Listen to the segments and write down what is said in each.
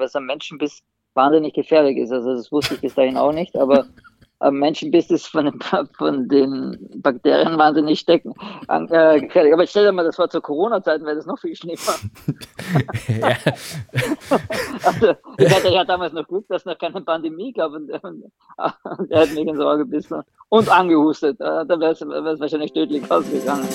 es am Menschenbiss wahnsinnig gefährlich ist. Also das wusste ich bis dahin auch nicht, aber am Menschenbiss ist von den, von den Bakterien wahnsinnig stecken. Äh, gefährlich. Aber stell dir mal, das war zur Corona-Zeit, wäre das noch viel schlimmer. also, ich hatte ja damals noch Glück, dass es noch keine Pandemie gab und, und, und er hat mich ins Auge gebissen und angehustet. Äh, da wäre es wahrscheinlich tödlich ausgegangen.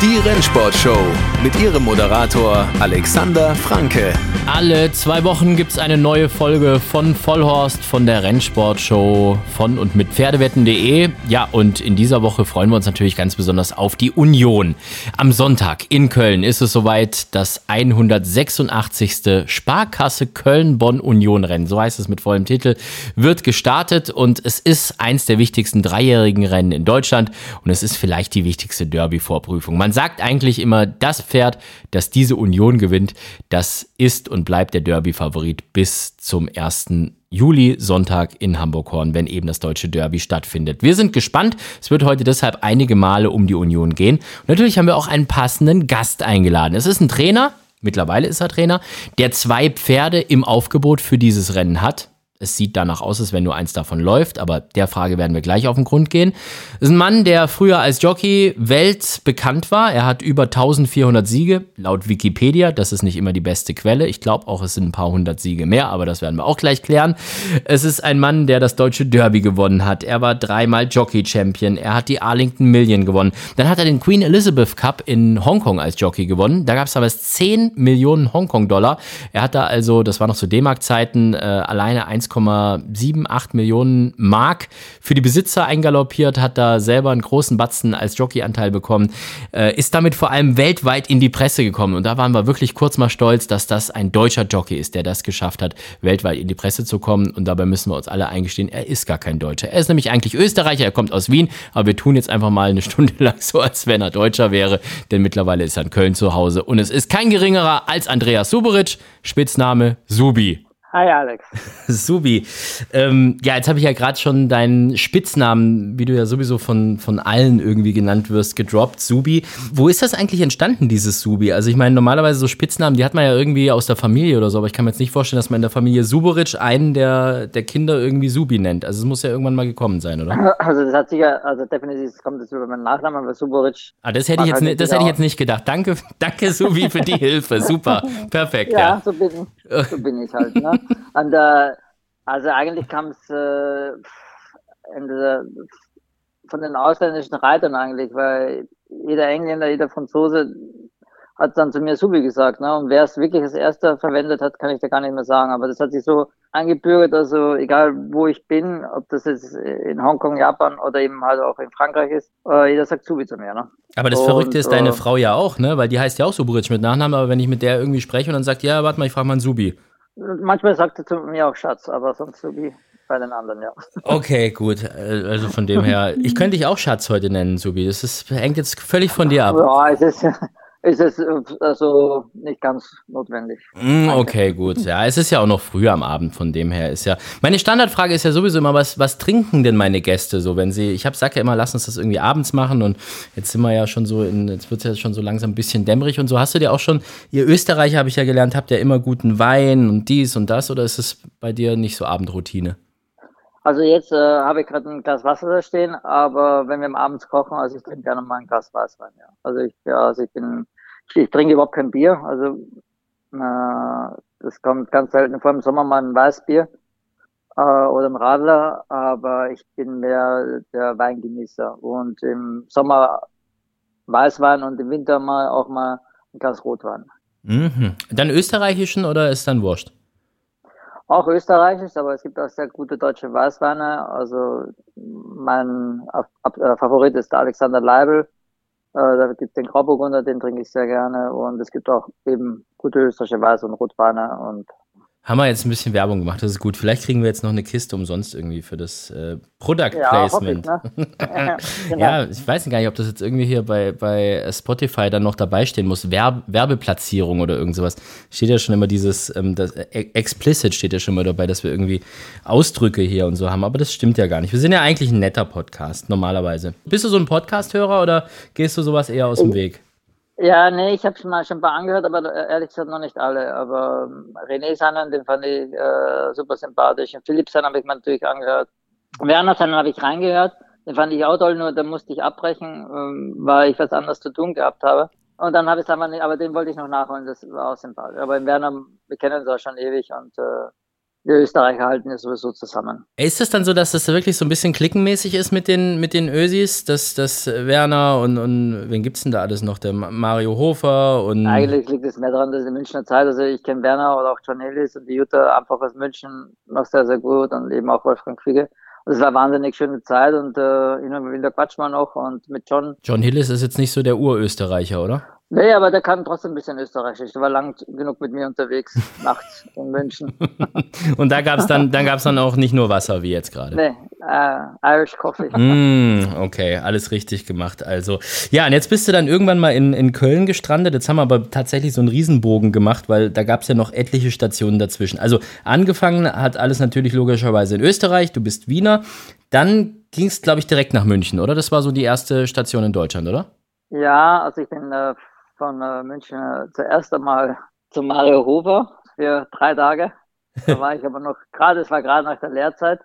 Die Rennsportshow mit ihrem Moderator Alexander Franke. Alle zwei Wochen gibt es eine neue Folge von Vollhorst von der Rennsportshow von und mit Pferdewetten.de. Ja, und in dieser Woche freuen wir uns natürlich ganz besonders auf die Union. Am Sonntag in Köln ist es soweit das 186. Sparkasse Köln-Bonn-Union-Rennen, so heißt es mit vollem Titel, wird gestartet und es ist eins der wichtigsten dreijährigen Rennen in Deutschland und es ist vielleicht die wichtigste Derby-Vorprüfung. Man sagt eigentlich immer, das Pferd, das diese Union gewinnt, das ist und bleibt der Derby-Favorit bis zum 1. Juli, Sonntag in Hamburg-Horn, wenn eben das deutsche Derby stattfindet. Wir sind gespannt. Es wird heute deshalb einige Male um die Union gehen. Und natürlich haben wir auch einen passenden Gast eingeladen. Es ist ein Trainer, mittlerweile ist er Trainer, der zwei Pferde im Aufgebot für dieses Rennen hat. Es sieht danach aus, als wenn nur eins davon läuft, aber der Frage werden wir gleich auf den Grund gehen. Das ist ein Mann, der früher als Jockey weltbekannt war. Er hat über 1400 Siege, laut Wikipedia. Das ist nicht immer die beste Quelle. Ich glaube auch, es sind ein paar hundert Siege mehr, aber das werden wir auch gleich klären. Es ist ein Mann, der das deutsche Derby gewonnen hat. Er war dreimal Jockey-Champion. Er hat die Arlington Million gewonnen. Dann hat er den Queen Elizabeth Cup in Hongkong als Jockey gewonnen. Da gab es aber 10 Millionen Hongkong-Dollar. Er hat da also, das war noch zu D-Mark-Zeiten, äh, alleine 1 1,78 Millionen Mark für die Besitzer eingaloppiert, hat da selber einen großen Batzen als Jockeyanteil bekommen, äh, ist damit vor allem weltweit in die Presse gekommen. Und da waren wir wirklich kurz mal stolz, dass das ein deutscher Jockey ist, der das geschafft hat, weltweit in die Presse zu kommen. Und dabei müssen wir uns alle eingestehen, er ist gar kein Deutscher. Er ist nämlich eigentlich Österreicher, er kommt aus Wien, aber wir tun jetzt einfach mal eine Stunde lang so, als wenn er Deutscher wäre, denn mittlerweile ist er in Köln zu Hause. Und es ist kein geringerer als Andreas Suberic, Spitzname Subi. Hi Alex. Subi. Ähm, ja, jetzt habe ich ja gerade schon deinen Spitznamen, wie du ja sowieso von, von allen irgendwie genannt wirst, gedroppt, Subi. Wo ist das eigentlich entstanden, dieses Subi? Also ich meine, normalerweise so Spitznamen, die hat man ja irgendwie aus der Familie oder so, aber ich kann mir jetzt nicht vorstellen, dass man in der Familie Suboric einen der, der Kinder irgendwie Subi nennt. Also es muss ja irgendwann mal gekommen sein, oder? Also das hat sicher, also definitiv kommt das über meinen Nachnamen, aber Suboric. Ah, das hätte ich jetzt, halt das hätte ich jetzt nicht gedacht. Danke, danke Subi für die Hilfe. Super. Perfekt. Ja, ja. So, bin, so bin ich halt. Ne? Und, äh, also eigentlich kam es äh, von den ausländischen Reitern eigentlich, weil jeder Engländer, jeder Franzose hat dann zu mir Subi gesagt. Ne? Und wer es wirklich als erster verwendet hat, kann ich da gar nicht mehr sagen. Aber das hat sich so angebürgert, also egal wo ich bin, ob das jetzt in Hongkong, Japan oder eben halt auch in Frankreich ist, äh, jeder sagt Subi zu mir. Ne? Aber das und, Verrückte ist deine äh, Frau ja auch, ne? Weil die heißt ja auch Suburic mit Nachnamen, aber wenn ich mit der irgendwie spreche und dann sagt, ja, warte mal, ich frage mal einen Subi. Manchmal sagt er zu mir auch Schatz, aber sonst so wie bei den anderen, ja. Okay, gut. Also von dem her, ich könnte dich auch Schatz heute nennen, Subi. Das ist, hängt jetzt völlig von dir ab. Ja, es ist, ist es also nicht ganz notwendig. Mm, okay, gut. Ja, es ist ja auch noch früh am Abend, von dem her ist ja. Meine Standardfrage ist ja sowieso immer, was, was trinken denn meine Gäste so, wenn sie. Ich habe sag ja immer, lass uns das irgendwie abends machen und jetzt sind wir ja schon so in, jetzt wird es ja schon so langsam ein bisschen dämmerig und so. Hast du dir auch schon, ihr Österreicher habe ich ja gelernt, habt ja immer guten Wein und dies und das oder ist es bei dir nicht so Abendroutine? Also jetzt äh, habe ich gerade ein Glas Wasser da stehen, aber wenn wir abends kochen, also ich trinke gerne mal ein Glas Weißwein, ja. Also ich, ja, also ich bin, ich, ich trinke überhaupt kein Bier, also äh, das kommt ganz selten vor im Sommer mal ein Weißbier äh, oder ein Radler, aber ich bin mehr der Weingenießer und im Sommer Weißwein und im Winter mal auch mal ein Glas Rotwein. Mhm. Dann österreichischen oder ist dann Wurst? Auch österreichisch, aber es gibt auch sehr gute deutsche Weißweine. Also mein äh, Favorit ist der Alexander Leibel. Äh, da gibt es den Grauburgunder, den trinke ich sehr gerne. Und es gibt auch eben gute österreichische Weiß- und Rotweine. Und Haben wir jetzt ein bisschen Werbung gemacht, das ist gut. Vielleicht kriegen wir jetzt noch eine Kiste umsonst irgendwie für das äh, Product Placement. Ja, ich, ne? genau. ja, ich weiß gar nicht, ob das jetzt irgendwie hier bei, bei Spotify dann noch dabei stehen muss. Werb Werbeplatzierung oder irgend sowas. Steht ja schon immer dieses, ähm, das, äh, explicit steht ja schon mal dabei, dass wir irgendwie Ausdrücke hier und so haben, aber das stimmt ja gar nicht. Wir sind ja eigentlich ein netter Podcast, normalerweise. Bist du so ein Podcast-Hörer oder gehst du sowas eher aus dem Weg? Ja, nee, ich habe schon mal schon ein paar angehört, aber äh, ehrlich gesagt noch nicht alle. Aber ähm, René Sannen, den fand ich äh, super sympathisch. Und Philipp Sannen habe ich mir natürlich angehört. Werner Sannen habe ich reingehört. Den fand ich auch toll, nur da musste ich abbrechen, ähm, weil ich was anderes zu tun gehabt habe. Und dann habe ich es einfach nicht, aber den wollte ich noch nachholen, das war auch sympathisch. Aber in Werner, wir kennen uns auch schon ewig und äh, die Österreicher halten ja sowieso zusammen. Ist es dann so, dass das wirklich so ein bisschen klickenmäßig ist mit den, mit den Ösis, dass, dass Werner und, und wen gibt es denn da alles noch? Der Mario Hofer und. Eigentlich liegt es mehr daran, dass in Münchner Zeit, also ich kenne Werner oder auch John Hillis und die Jutta einfach aus München noch sehr, sehr gut und eben auch Wolfgang Fiege. Und es war eine wahnsinnig schöne Zeit und äh, hin und wieder quatscht man noch und mit John. John Hillis ist jetzt nicht so der Urösterreicher, oder? Nee, aber der kann trotzdem ein bisschen Österreichisch. Der war lang genug mit mir unterwegs, nachts in München. und da gab es dann, dann gab's dann auch nicht nur Wasser wie jetzt gerade. Nee, äh, Irish Coffee. Mm, okay, alles richtig gemacht. Also, ja, und jetzt bist du dann irgendwann mal in, in Köln gestrandet. Jetzt haben wir aber tatsächlich so einen Riesenbogen gemacht, weil da gab es ja noch etliche Stationen dazwischen. Also, angefangen hat alles natürlich logischerweise in Österreich. Du bist Wiener. Dann ging es, glaube ich, direkt nach München, oder? Das war so die erste Station in Deutschland, oder? Ja, also ich bin äh, von äh, München äh, zuerst einmal zu Mario Hofer für drei Tage. Da war ich aber noch gerade, es war gerade nach der Lehrzeit.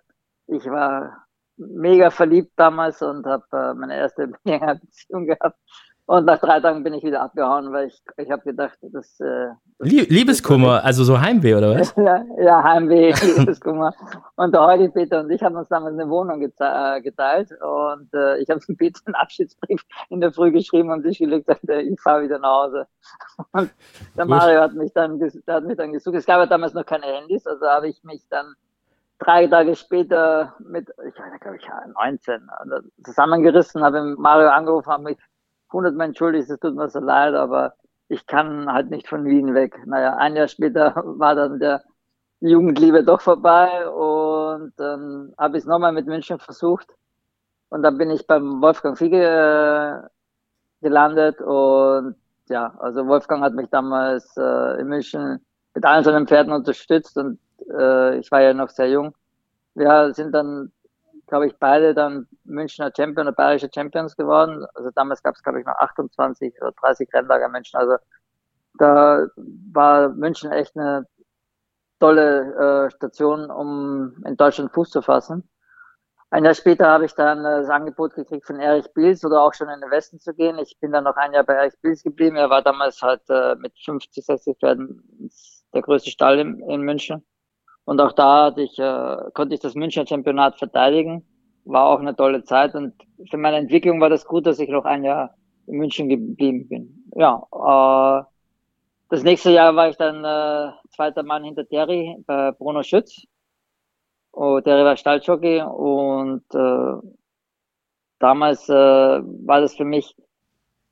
Ich war mega verliebt damals und habe äh, meine erste Beziehung gehabt. Und nach drei Tagen bin ich wieder abgehauen, weil ich, ich habe gedacht, das, äh, Liebeskummer, also so Heimweh oder was? ja, ja, Heimweh, Liebeskummer. Und der Heidi Peter und ich haben uns damals eine Wohnung äh, geteilt und äh, ich habe dem Peter einen Abschiedsbrief in der Früh geschrieben und sich gelegt, äh, ich fahre wieder nach Hause. Und der Mario hat mich dann, der hat mich dann gesucht. Es gab ja damals noch keine Handys, also habe ich mich dann drei Tage später mit, ich weiß nicht, glaube ich, 19, also zusammengerissen, habe Mario angerufen, habe mich hundertmal entschuldigt, es tut mir so leid, aber ich kann halt nicht von Wien weg. Naja, ein Jahr später war dann der Jugendliebe doch vorbei und dann ähm, habe ich es nochmal mit München versucht. Und dann bin ich beim Wolfgang Fiege äh, gelandet und ja, also Wolfgang hat mich damals äh, in München mit allen seinen Pferden unterstützt und äh, ich war ja noch sehr jung. Wir sind dann glaube ich, beide dann Münchner Champion oder Bayerische Champions geworden. Also damals gab es, glaube ich, noch 28 oder 30 Rennlager München. Also da war München echt eine tolle äh, Station, um in Deutschland Fuß zu fassen. Ein Jahr später habe ich dann äh, das Angebot gekriegt von Erich Bils oder auch schon in den Westen zu gehen. Ich bin dann noch ein Jahr bei Erich Bils geblieben. Er war damals halt äh, mit 50, 60 Pferden der größte Stall in, in München. Und auch da hatte ich, äh, konnte ich das Münchner Championat verteidigen. War auch eine tolle Zeit und für meine Entwicklung war das gut, dass ich noch ein Jahr in München geblieben bin. Ja, äh, das nächste Jahr war ich dann äh, zweiter Mann hinter Terry bei Bruno Schütz. Oh, Terry war Stalljockey und äh, damals äh, war das für mich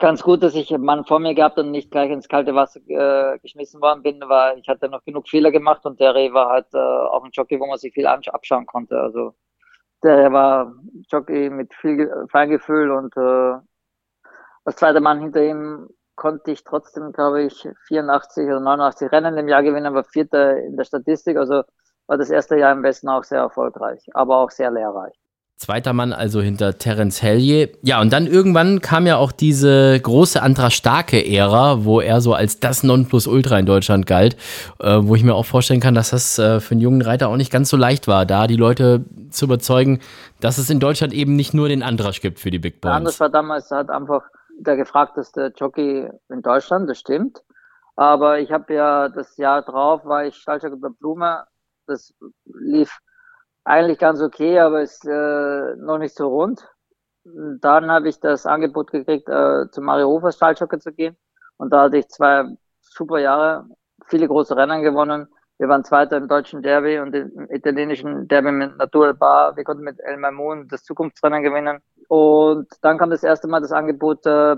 ganz gut, dass ich einen Mann vor mir gehabt und nicht gleich ins kalte Wasser äh, geschmissen worden bin, weil ich hatte noch genug Fehler gemacht und der Reh war halt äh, auch ein Jockey, wo man sich viel abschauen konnte. Also der war Jockey mit viel Feingefühl und äh, als zweiter Mann hinter ihm konnte ich trotzdem, glaube ich, 84 oder 89 Rennen im Jahr gewinnen, war Vierter in der Statistik. Also war das erste Jahr im Westen auch sehr erfolgreich, aber auch sehr lehrreich. Zweiter Mann also hinter Terence Hellier. Ja, und dann irgendwann kam ja auch diese große Andra Starke-Ära, wo er so als das Nonplusultra in Deutschland galt, äh, wo ich mir auch vorstellen kann, dass das äh, für einen jungen Reiter auch nicht ganz so leicht war, da die Leute zu überzeugen, dass es in Deutschland eben nicht nur den Andrasch gibt für die Big Boys. Andrasch war damals halt einfach der gefragteste Jockey in Deutschland, das stimmt. Aber ich habe ja das Jahr drauf, war ich Stalljockey bei Blume, das lief eigentlich ganz okay, aber ist äh, noch nicht so rund. Dann habe ich das Angebot gekriegt, äh, zu Mario Hofer Stahlschocke zu gehen. Und da hatte ich zwei super Jahre, viele große Rennen gewonnen. Wir waren Zweiter im deutschen Derby und im italienischen Derby mit Natur Bar. Wir konnten mit El Mamoun das Zukunftsrennen gewinnen. Und dann kam das erste Mal das Angebot, äh,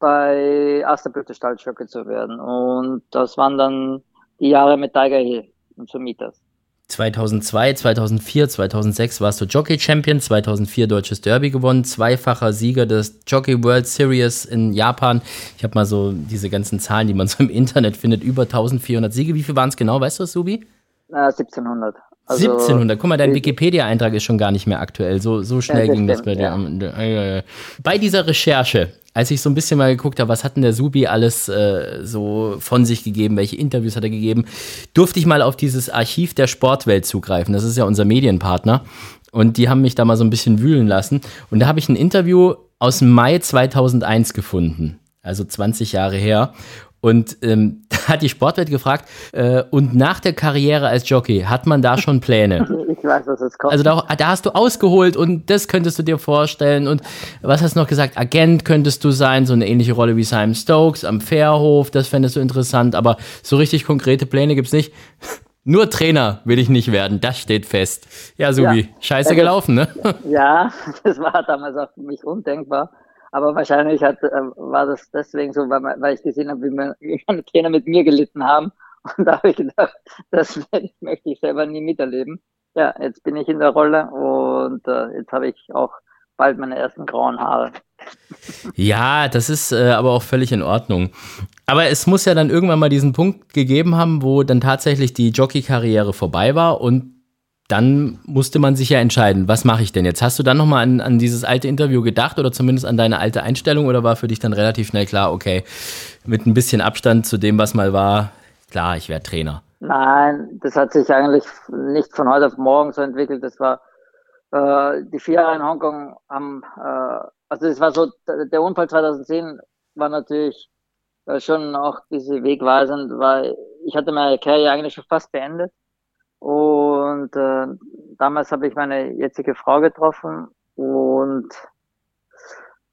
bei Asterblüte Stahlschocke zu werden. Und das waren dann die Jahre mit Tiger Hill und Mieters. 2002, 2004, 2006 warst du Jockey Champion, 2004 Deutsches Derby gewonnen, zweifacher Sieger des Jockey World Series in Japan. Ich habe mal so diese ganzen Zahlen, die man so im Internet findet, über 1400 Siege. Wie viel waren es genau, weißt du das, Subi? Na, 1700. Also, 1700. Guck mal, dein Wikipedia-Eintrag ist schon gar nicht mehr aktuell. So, so schnell ja, ging das bei dir. Ja. Bei dieser Recherche, als ich so ein bisschen mal geguckt habe, was hat denn der Subi alles äh, so von sich gegeben, welche Interviews hat er gegeben, durfte ich mal auf dieses Archiv der Sportwelt zugreifen. Das ist ja unser Medienpartner. Und die haben mich da mal so ein bisschen wühlen lassen. Und da habe ich ein Interview aus Mai 2001 gefunden. Also 20 Jahre her. Und ähm, hat die Sportwelt gefragt, äh, und nach der Karriere als Jockey, hat man da schon Pläne? Ich weiß, was es kommt. Also da, da, hast du ausgeholt und das könntest du dir vorstellen. Und was hast du noch gesagt? Agent könntest du sein, so eine ähnliche Rolle wie Simon Stokes am Fairhof, das fändest du interessant, aber so richtig konkrete Pläne gibt's nicht. Nur Trainer will ich nicht werden, das steht fest. Ja, Subi, ja. scheiße gelaufen, ne? Ja, das war damals auch für mich undenkbar. Aber wahrscheinlich hat, äh, war das deswegen so, weil, weil ich gesehen habe, wie, meine, Trainer mit mir gelitten haben. Und da habe ich gedacht, das möchte ich selber nie miterleben. Ja, jetzt bin ich in der Rolle und äh, jetzt habe ich auch bald meine ersten grauen Haare. Ja, das ist äh, aber auch völlig in Ordnung. Aber es muss ja dann irgendwann mal diesen Punkt gegeben haben, wo dann tatsächlich die Jockey-Karriere vorbei war und dann musste man sich ja entscheiden, was mache ich denn jetzt? Hast du dann nochmal an, an dieses alte Interview gedacht oder zumindest an deine alte Einstellung oder war für dich dann relativ schnell klar, okay, mit ein bisschen Abstand zu dem, was mal war, klar, ich werde Trainer? Nein, das hat sich eigentlich nicht von heute auf morgen so entwickelt. Das war äh, die vier Jahre in Hongkong haben, äh, also das war so, der Unfall 2010 war natürlich äh, schon auch diese wegweisend, weil ich hatte meine Karriere eigentlich schon fast beendet und äh, damals habe ich meine jetzige Frau getroffen und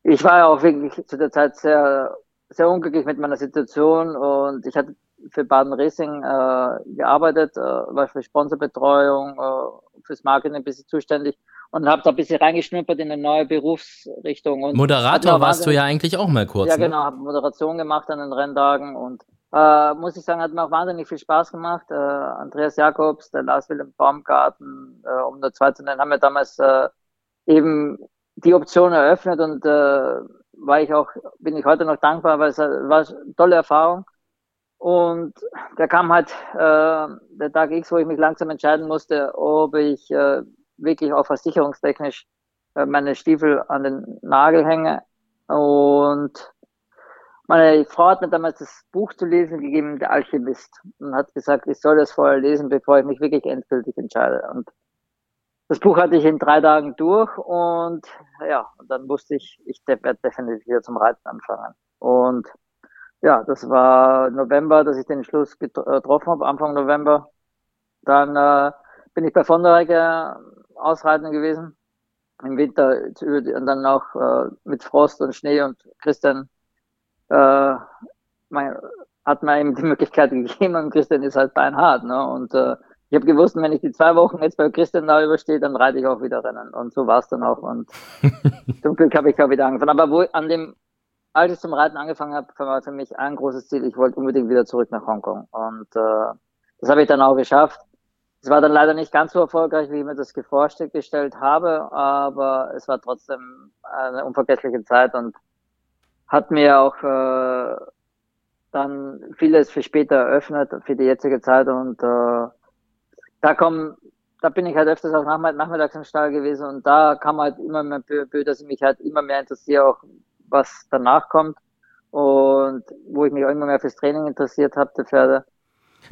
ich war ja auch wirklich zu der Zeit sehr, sehr unglücklich mit meiner Situation und ich hatte für Baden Racing äh, gearbeitet, äh, war für Sponsorbetreuung, äh, fürs Marketing ein bisschen zuständig und habe da ein bisschen reingeschnuppert in eine neue Berufsrichtung. Und Moderator warst du ja eigentlich auch mal kurz. Ja, ne? genau, habe Moderation gemacht an den Renntagen und äh, muss ich sagen, hat mir auch wahnsinnig viel Spaß gemacht. Äh, Andreas Jakobs, der Lars Wilhelm Baumgarten, äh, um nur zwei zu nennen, haben mir damals äh, eben die Option eröffnet und äh, war ich auch, bin ich heute noch dankbar, weil es war eine tolle Erfahrung. Und da kam halt äh, der Tag X, wo ich mich langsam entscheiden musste, ob ich äh, wirklich auch versicherungstechnisch äh, meine Stiefel an den Nagel hänge. Und meine Frau hat mir damals das Buch zu lesen gegeben, Der Alchemist, und hat gesagt, ich soll das vorher lesen, bevor ich mich wirklich endgültig entscheide. Und das Buch hatte ich in drei Tagen durch und ja, und dann wusste ich, ich werde definitiv wieder zum Reiten anfangen. Und ja, das war November, dass ich den Schluss äh, getroffen habe, Anfang November. Dann äh, bin ich bei Vonderecker ausreiten gewesen im Winter und dann auch äh, mit Frost und Schnee und Christian äh, mein, hat mir eben die Möglichkeit gegeben und Christian ist halt beinhart. Ne? Und äh, ich habe gewusst, wenn ich die zwei Wochen jetzt bei Christian da überstehe, dann reite ich auch wieder Rennen. Und so war es dann auch. Und zum Glück habe ich auch wieder angefangen. Aber wo an dem, als ich zum Reiten angefangen habe, war für mich ein großes Ziel, ich wollte unbedingt wieder zurück nach Hongkong. Und äh, das habe ich dann auch geschafft. Es war dann leider nicht ganz so erfolgreich, wie ich mir das vorgestellt habe, aber es war trotzdem eine unvergessliche Zeit und hat mir auch äh, dann vieles für später eröffnet, für die jetzige Zeit und äh, da kommen, da bin ich halt öfters auch nachmittags im Stall gewesen und da kam halt immer mehr dass ich mich halt immer mehr interessiere, auch was danach kommt und wo ich mich auch immer mehr fürs Training interessiert habe, der Pferde.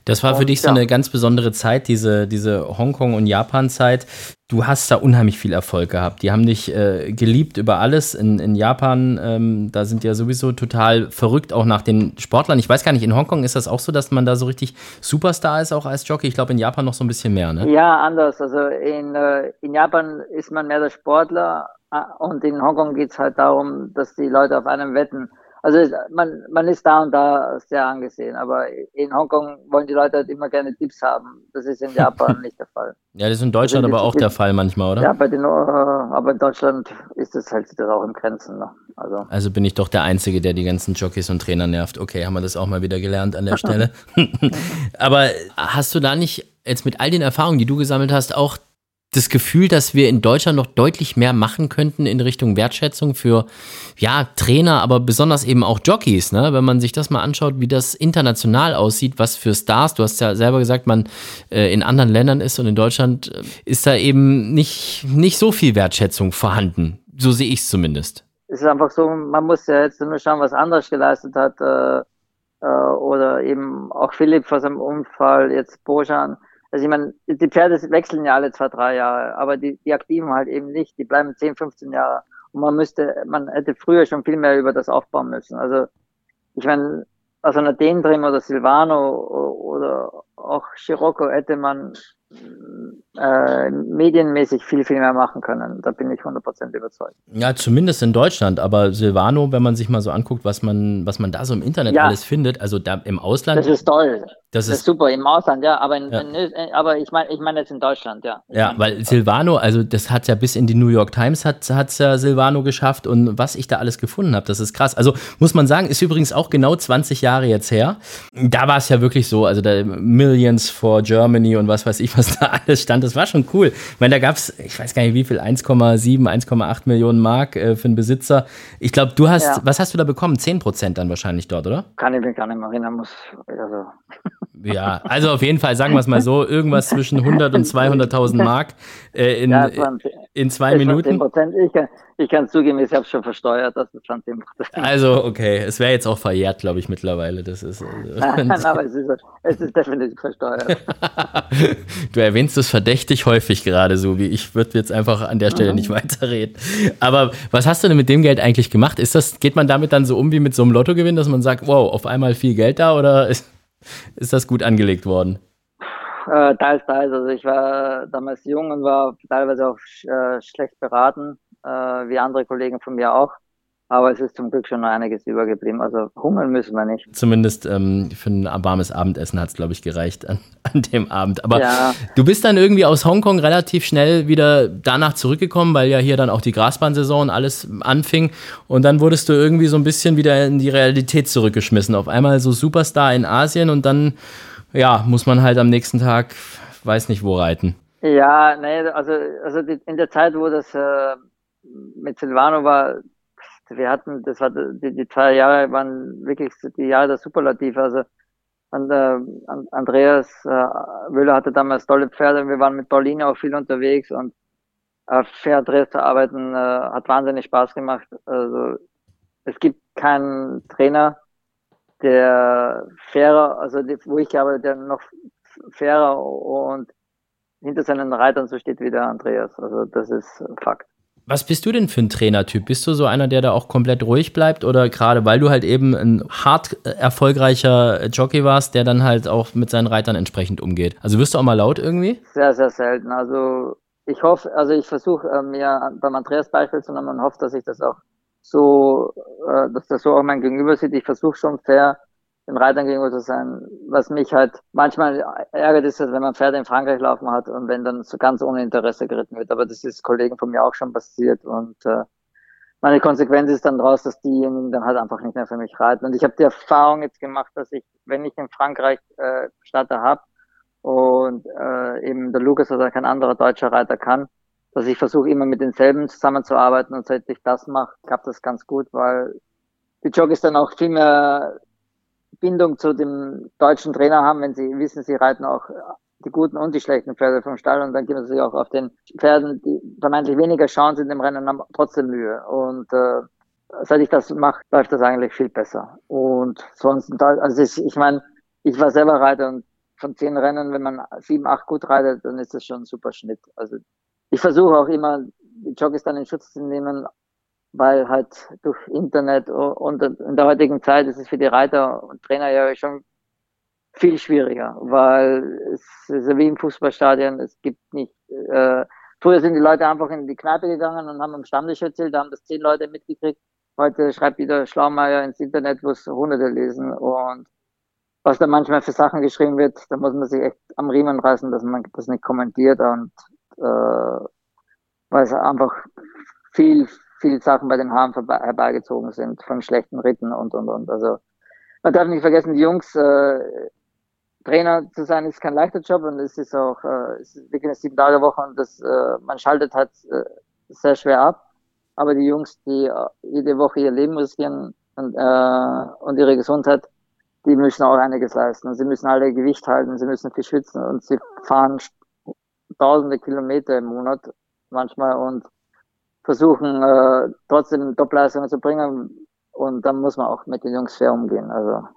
Das war für und, dich so ja. eine ganz besondere Zeit, diese, diese Hongkong- und Japan-Zeit. Du hast da unheimlich viel Erfolg gehabt. Die haben dich äh, geliebt über alles. In, in Japan, ähm, da sind ja sowieso total verrückt, auch nach den Sportlern. Ich weiß gar nicht, in Hongkong ist das auch so, dass man da so richtig Superstar ist, auch als Jockey. Ich glaube, in Japan noch so ein bisschen mehr, ne? Ja, anders. Also in, äh, in Japan ist man mehr der Sportler äh, und in Hongkong geht es halt darum, dass die Leute auf einem wetten. Also man, man ist da und da sehr angesehen, aber in Hongkong wollen die Leute halt immer gerne Tipps haben. Das ist in Japan nicht der Fall. Ja, das ist in Deutschland also, aber auch der Fall manchmal, oder? Ja, bei den, äh, aber in Deutschland ist das halt auch im Grenzen noch. Also. also bin ich doch der Einzige, der die ganzen Jockeys und Trainer nervt. Okay, haben wir das auch mal wieder gelernt an der Stelle. Aber hast du da nicht jetzt mit all den Erfahrungen, die du gesammelt hast, auch das Gefühl, dass wir in Deutschland noch deutlich mehr machen könnten in Richtung Wertschätzung für ja, Trainer, aber besonders eben auch Jockeys, ne? Wenn man sich das mal anschaut, wie das international aussieht, was für Stars, du hast ja selber gesagt, man äh, in anderen Ländern ist und in Deutschland äh, ist da eben nicht, nicht so viel Wertschätzung vorhanden. So sehe ich es zumindest. Es ist einfach so, man muss ja jetzt nur schauen, was anderes geleistet hat, äh, äh, oder eben auch Philipp vor seinem Unfall, jetzt Bojan also ich meine, die Pferde wechseln ja alle zwei, drei Jahre, aber die, die Aktiven halt eben nicht. Die bleiben 10, 15 Jahre. Und man müsste, man hätte früher schon viel mehr über das aufbauen müssen. Also ich meine, also einer Dendrim oder Silvano oder auch Scirocco hätte man äh, medienmäßig viel, viel mehr machen können. Da bin ich 100% überzeugt. Ja, zumindest in Deutschland. Aber Silvano, wenn man sich mal so anguckt, was man, was man da so im Internet ja. alles findet, also da im Ausland. Das ist toll. Das, das ist, super im Ausland, ja, aber, in, ja. In, aber ich meine ich meine jetzt in Deutschland, ja. Ich ja, weil Silvano, also das hat ja bis in die New York Times hat es ja Silvano geschafft und was ich da alles gefunden habe, das ist krass. Also muss man sagen, ist übrigens auch genau 20 Jahre jetzt her. Da war es ja wirklich so, also da Millions for Germany und was weiß ich, was da alles stand, das war schon cool. Ich meine, da gab es, ich weiß gar nicht wie viel, 1,7, 1,8 Millionen Mark äh, für einen Besitzer. Ich glaube, du hast, ja. was hast du da bekommen? 10 Prozent dann wahrscheinlich dort, oder? Kann ich mich gar nicht mehr erinnern, muss, also ja, also auf jeden Fall, sagen wir es mal so, irgendwas zwischen 100 und 200.000 Mark äh, in, ja, in zwei Minuten. 10%. Ich kann, ich kann zugeben, ich habe schon versteuert, das ist schon 10%. Also, okay, es wäre jetzt auch verjährt, glaube ich, mittlerweile. Das ist, äh, Nein, aber es ist, es ist definitiv versteuert. du erwähnst es verdächtig häufig gerade so, wie ich würde jetzt einfach an der Stelle mhm. nicht weiterreden. Aber was hast du denn mit dem Geld eigentlich gemacht? Ist das, geht man damit dann so um wie mit so einem Lottogewinn, dass man sagt, wow, auf einmal viel Geld da oder ist ist das gut angelegt worden? Äh, teils, teils. Also ich war damals jung und war teilweise auch äh, schlecht beraten, äh, wie andere Kollegen von mir auch. Aber es ist zum Glück schon noch einiges übergeblieben. Also hungern müssen wir nicht. Zumindest ähm, für ein warmes Abendessen hat es, glaube ich, gereicht an, an, dem Abend. Aber ja. du bist dann irgendwie aus Hongkong relativ schnell wieder danach zurückgekommen, weil ja hier dann auch die Grasbahnsaison und alles anfing. Und dann wurdest du irgendwie so ein bisschen wieder in die Realität zurückgeschmissen. Auf einmal so Superstar in Asien und dann, ja, muss man halt am nächsten Tag, weiß nicht wo reiten. Ja, nee, also, also die, in der Zeit, wo das äh, mit Silvano war, wir hatten, das war die, die zwei Jahre waren wirklich die Jahre der Superlative. Also und, äh, Andreas äh, Wöhler hatte damals tolle Pferde. Wir waren mit Pauline auch viel unterwegs und äh, für Andreas zu arbeiten äh, hat wahnsinnig Spaß gemacht. Also es gibt keinen Trainer, der fairer, also die, wo ich glaube, der noch fairer und hinter seinen Reitern so steht wie der Andreas. Also das ist Fakt. Was bist du denn für ein Trainertyp? Bist du so einer, der da auch komplett ruhig bleibt oder gerade weil du halt eben ein hart erfolgreicher Jockey warst, der dann halt auch mit seinen Reitern entsprechend umgeht? Also wirst du auch mal laut irgendwie? Sehr, sehr selten. Also ich hoffe, also ich versuche äh, mir beim Andreas Beispiel zu nehmen und hoffe, dass ich das auch so, äh, dass das so auch mein Gegenüber sieht. Ich versuche schon fair den Reitern gegenüber zu sein. Was mich halt manchmal ärgert, ist, dass wenn man Pferde in Frankreich laufen hat und wenn dann so ganz ohne Interesse geritten wird. Aber das ist Kollegen von mir auch schon passiert und äh, meine Konsequenz ist dann daraus, dass diejenigen dann halt einfach nicht mehr für mich reiten. Und ich habe die Erfahrung jetzt gemacht, dass ich, wenn ich in Frankreich äh, Statter habe und äh, eben der Lukas oder kein anderer deutscher Reiter kann, dass ich versuche immer mit denselben zusammenzuarbeiten und seit ich das mache, klappt das ganz gut, weil die Jogges dann auch viel mehr Bindung zu dem deutschen Trainer haben, wenn sie wissen, sie reiten auch die guten und die schlechten Pferde vom Stall und dann geben sie auch auf den Pferden, die vermeintlich weniger Chance in dem Rennen haben, trotzdem Mühe. Und äh, seit ich das mache, läuft das eigentlich viel besser. Und sonst, also ich, ich meine, ich war selber Reiter und von zehn Rennen, wenn man sieben, acht gut reitet, dann ist das schon ein super Schnitt. Also ich versuche auch immer, die Jockeys dann in Schutz zu nehmen, weil halt durch Internet und in der heutigen Zeit ist es für die Reiter und Trainer ja schon viel schwieriger, weil es ist wie im Fußballstadion, es gibt nicht, äh, früher sind die Leute einfach in die Kneipe gegangen und haben am Stammtisch erzählt, da haben das zehn Leute mitgekriegt, heute schreibt wieder Schlaumeier ins Internet, wo es Hunderte lesen und was da manchmal für Sachen geschrieben wird, da muss man sich echt am Riemen reißen, dass man das nicht kommentiert und äh, weil es einfach viel viele Sachen bei den Haaren herbeigezogen sind, von schlechten Ritten und, und, und. Also, man darf nicht vergessen, die Jungs, äh, Trainer zu sein ist kein leichter Job und es ist auch, äh, es ist wirklich eine sieben Tage Woche und das, äh, man schaltet halt äh, sehr schwer ab. Aber die Jungs, die äh, jede Woche ihr Leben riskieren und, äh, und ihre Gesundheit, die müssen auch einiges leisten. Sie müssen alle Gewicht halten, sie müssen viel schwitzen und sie fahren tausende Kilometer im Monat manchmal und versuchen äh, trotzdem Topleistungen zu bringen. Und dann muss man auch mit den Jungs fair umgehen. Also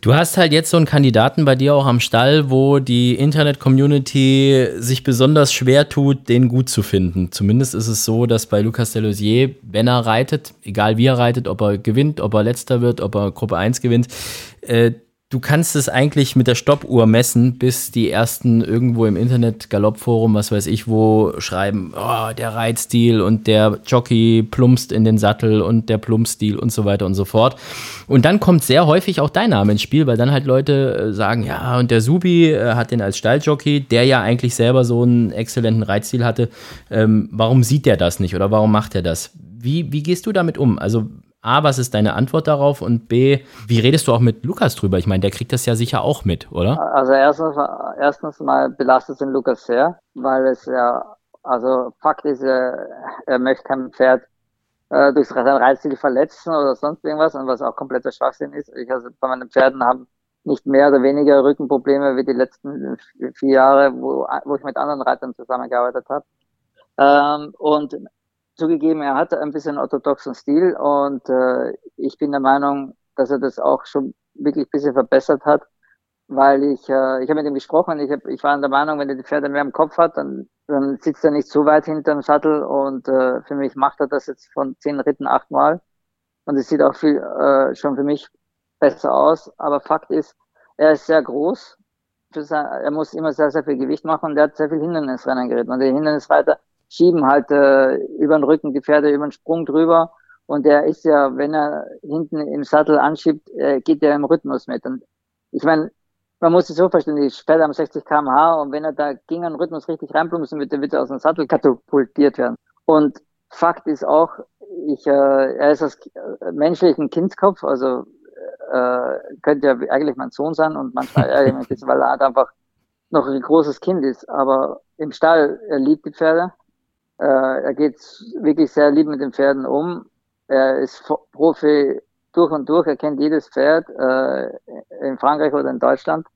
Du hast halt jetzt so einen Kandidaten bei dir auch am Stall, wo die Internet-Community sich besonders schwer tut, den gut zu finden. Zumindest ist es so, dass bei Lucas Delosier, wenn er reitet, egal wie er reitet, ob er gewinnt, ob er letzter wird, ob er Gruppe 1 gewinnt, äh, du kannst es eigentlich mit der Stoppuhr messen, bis die ersten irgendwo im Internet Galoppforum, was weiß ich wo, schreiben, oh, der Reitstil und der Jockey plumpst in den Sattel und der Plumpstil und so weiter und so fort. Und dann kommt sehr häufig auch dein Name ins Spiel, weil dann halt Leute äh, sagen, ja, und der Subi äh, hat den als Stalljockey, der ja eigentlich selber so einen exzellenten Reitstil hatte. Ähm, warum sieht der das nicht oder warum macht er das? Wie, wie gehst du damit um? Also A, was ist deine Antwort darauf? Und B, wie redest du auch mit Lukas drüber? Ich meine, der kriegt das ja sicher auch mit, oder? Also erstens, erstens mal belastet den Lukas sehr, weil es ja, also Fakt ist, er, er möchte kein Pferd äh, durch sein Reizziel verletzen oder sonst irgendwas, und was auch kompletter Schwachsinn ist. Ich also bei meinen Pferden haben nicht mehr oder weniger Rückenprobleme wie die letzten vier Jahre, wo, wo ich mit anderen Reitern zusammengearbeitet habe. Ähm, und zugegeben, er hat ein bisschen orthodoxen Stil und äh, ich bin der Meinung, dass er das auch schon wirklich ein bisschen verbessert hat, weil ich, äh, ich habe mit ihm gesprochen, ich, hab, ich war der Meinung, wenn er die Pferde mehr im Kopf hat, dann, dann sitzt er nicht so weit hinter dem Sattel und äh, für mich macht er das jetzt von zehn Ritten achtmal und es sieht auch viel äh, schon für mich besser aus, aber Fakt ist, er ist sehr groß, sein, er muss immer sehr, sehr viel Gewicht machen und er hat sehr viel Hindernisrennen geritten und die Hindernisreiter schieben halt äh, über den Rücken die Pferde über den Sprung drüber. Und der ist ja, wenn er hinten im Sattel anschiebt, äh, geht der im Rhythmus mit. Und ich meine, man muss es so verstehen, die Pferde haben 60 km/h und wenn er da gegen einen Rhythmus richtig reinplumpsen wird, der wird aus dem Sattel katapultiert werden. Und Fakt ist auch, ich, äh, er ist aus menschlichen Kindskopf, also äh, könnte ja eigentlich mein Sohn sein und manchmal ärgere ich mich, weil er halt einfach noch ein großes Kind ist. Aber im Stall, er liebt die Pferde äh, er geht wirklich sehr lieb mit den Pferden um. Er ist Profi durch und durch. Er kennt jedes Pferd äh, in Frankreich oder in Deutschland.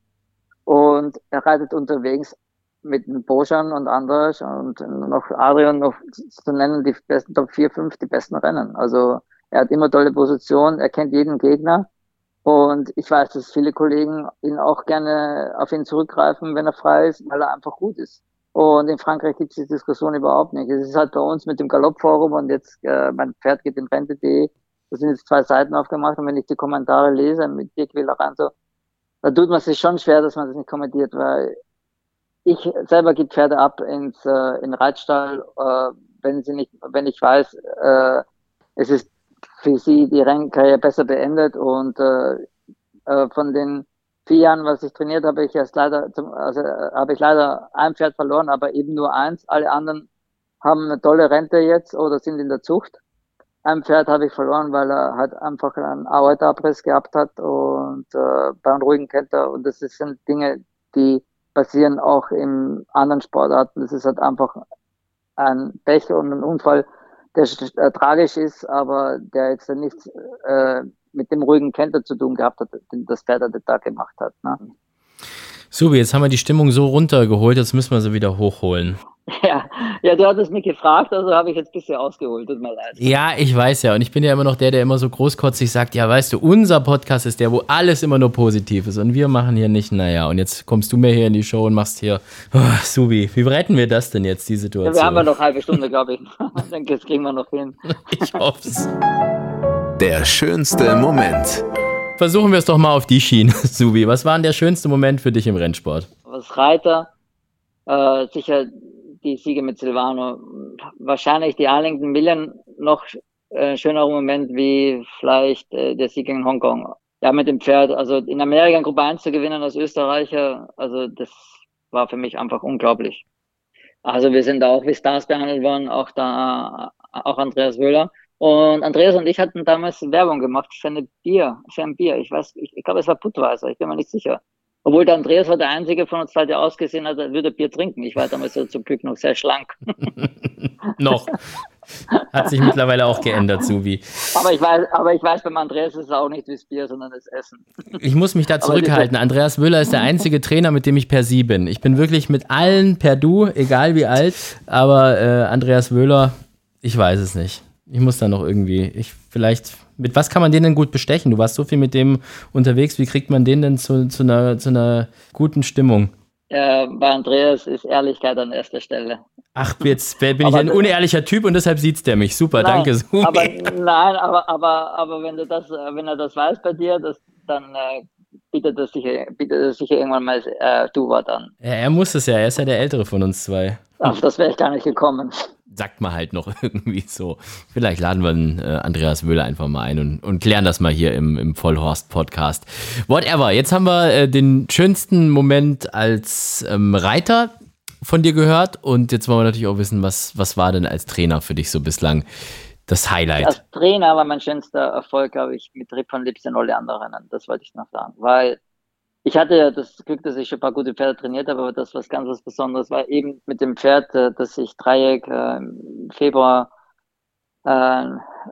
Und er reitet unterwegs mit Boschan und Andras und noch Adrian noch zu nennen, die besten Top 4, 5, die besten Rennen. Also er hat immer tolle Positionen, er kennt jeden Gegner. Und ich weiß, dass viele Kollegen ihn auch gerne auf ihn zurückgreifen, wenn er frei ist, weil er einfach gut ist. Und in Frankreich gibt es die Diskussion überhaupt nicht. Es ist halt bei uns mit dem Galoppforum und jetzt äh, mein Pferd geht in Rente.de. Da sind jetzt zwei Seiten aufgemacht und wenn ich die Kommentare lese mit Dirk Willeran so, da tut man sich schon schwer, dass man das nicht kommentiert, weil ich selber gebe Pferde ab ins äh, in Reitstall, äh, wenn sie nicht, wenn ich weiß, äh, es ist für sie die Rennkarriere besser beendet und äh, äh, von den vier Jahren, was ich trainiert habe, ich erst leider, also habe ich leider ein Pferd verloren, aber eben nur eins. Alle anderen haben eine tolle Rente jetzt oder sind in der Zucht. Ein Pferd habe ich verloren, weil er halt einfach einen Aorta-Abriss gehabt hat und äh, beim ruhigen Kenter. Und das sind Dinge, die passieren auch in anderen Sportarten. Das ist halt einfach ein Pech und ein Unfall, der äh, tragisch ist, aber der jetzt nichts äh, mit dem ruhigen Kenter zu tun gehabt hat, den das Pferd an den Tag gemacht hat. Ne? So, jetzt haben wir die Stimmung so runtergeholt, jetzt müssen wir sie wieder hochholen. Ja, ja, du hattest mich gefragt, also habe ich jetzt ein bisschen ausgeholt, tut mir leid. Ja, ich weiß ja, und ich bin ja immer noch der, der immer so großkotzig sagt, ja, weißt du, unser Podcast ist der, wo alles immer nur positiv ist und wir machen hier nicht, naja, und jetzt kommst du mir hier in die Show und machst hier, oh, Subi, wie retten wir das denn jetzt, die Situation? Ja, wir haben ja noch eine halbe Stunde, glaube ich. ich denke, das kriegen wir noch hin. ich hoffe es. Der schönste Moment. Versuchen wir es doch mal auf die Schiene, Subi. Was war denn der schönste Moment für dich im Rennsport? Als Reiter äh, sicher die Siege mit Silvano. Wahrscheinlich die Arlington Million noch äh, schönerer Moment wie vielleicht äh, der Sieg in Hongkong. Ja, mit dem Pferd. Also in Amerika in Gruppe 1 zu gewinnen als Österreicher, also das war für mich einfach unglaublich. Also wir sind da auch wie Stars behandelt worden, auch da, auch Andreas Wöhler. Und Andreas und ich hatten damals Werbung gemacht für eine Bier, für ein Bier. Ich weiß, ich, ich glaube, es war Budweiser, ich bin mir nicht sicher. Obwohl der Andreas war der einzige von uns der ausgesehen hat, er würde Bier trinken. Ich war damals so zum Glück noch sehr schlank. noch. Hat sich mittlerweile auch geändert, Subi. Aber ich weiß, aber ich weiß beim Andreas ist es auch nicht wie das Bier, sondern das Essen. Ich muss mich da zurückhalten. Andreas Wöhler ist der einzige Trainer, mit dem ich per Sie bin. Ich bin wirklich mit allen per Du, egal wie alt. Aber äh, Andreas Wöhler, ich weiß es nicht. Ich muss da noch irgendwie, ich vielleicht, mit was kann man den denn gut bestechen? Du warst so viel mit dem unterwegs, wie kriegt man den denn zu, zu, einer, zu einer guten Stimmung? Ja, bei Andreas ist Ehrlichkeit an erster Stelle. Ach, jetzt bin ich ein unehrlicher Typ und deshalb sieht der mich. Super, nein, danke. Aber, nein, aber, aber, aber wenn, du das, wenn er das weiß bei dir, das, dann äh, bietet er sicher, bietet er sicher irgendwann mal äh, du Wort an. Ja, er muss es ja, er ist ja der Ältere von uns zwei. Ach, das wäre ich gar nicht gekommen sagt man halt noch irgendwie so. Vielleicht laden wir einen, äh, Andreas Müller einfach mal ein und, und klären das mal hier im, im Vollhorst-Podcast. Whatever, jetzt haben wir äh, den schönsten Moment als ähm, Reiter von dir gehört und jetzt wollen wir natürlich auch wissen, was, was war denn als Trainer für dich so bislang das Highlight? Als Trainer war mein schönster Erfolg, glaube ich, mit Rip von Lips in alle anderen. Das wollte ich noch sagen, weil ich hatte ja das Glück, dass ich schon ein paar gute Pferde trainiert habe, aber das was ganz was Besonderes war eben mit dem Pferd, äh, dass ich Dreieck äh, im Februar äh,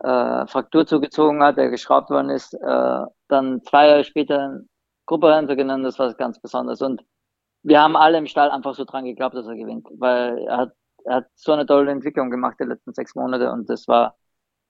äh, Fraktur zugezogen hat, der geschraubt worden ist, äh, dann zwei Jahre später Grupperennen zu gewinnen, das war ganz Besonderes. Und wir haben alle im Stall einfach so dran geglaubt, dass er gewinnt, weil er hat, er hat so eine tolle Entwicklung gemacht die letzten sechs Monate und das war,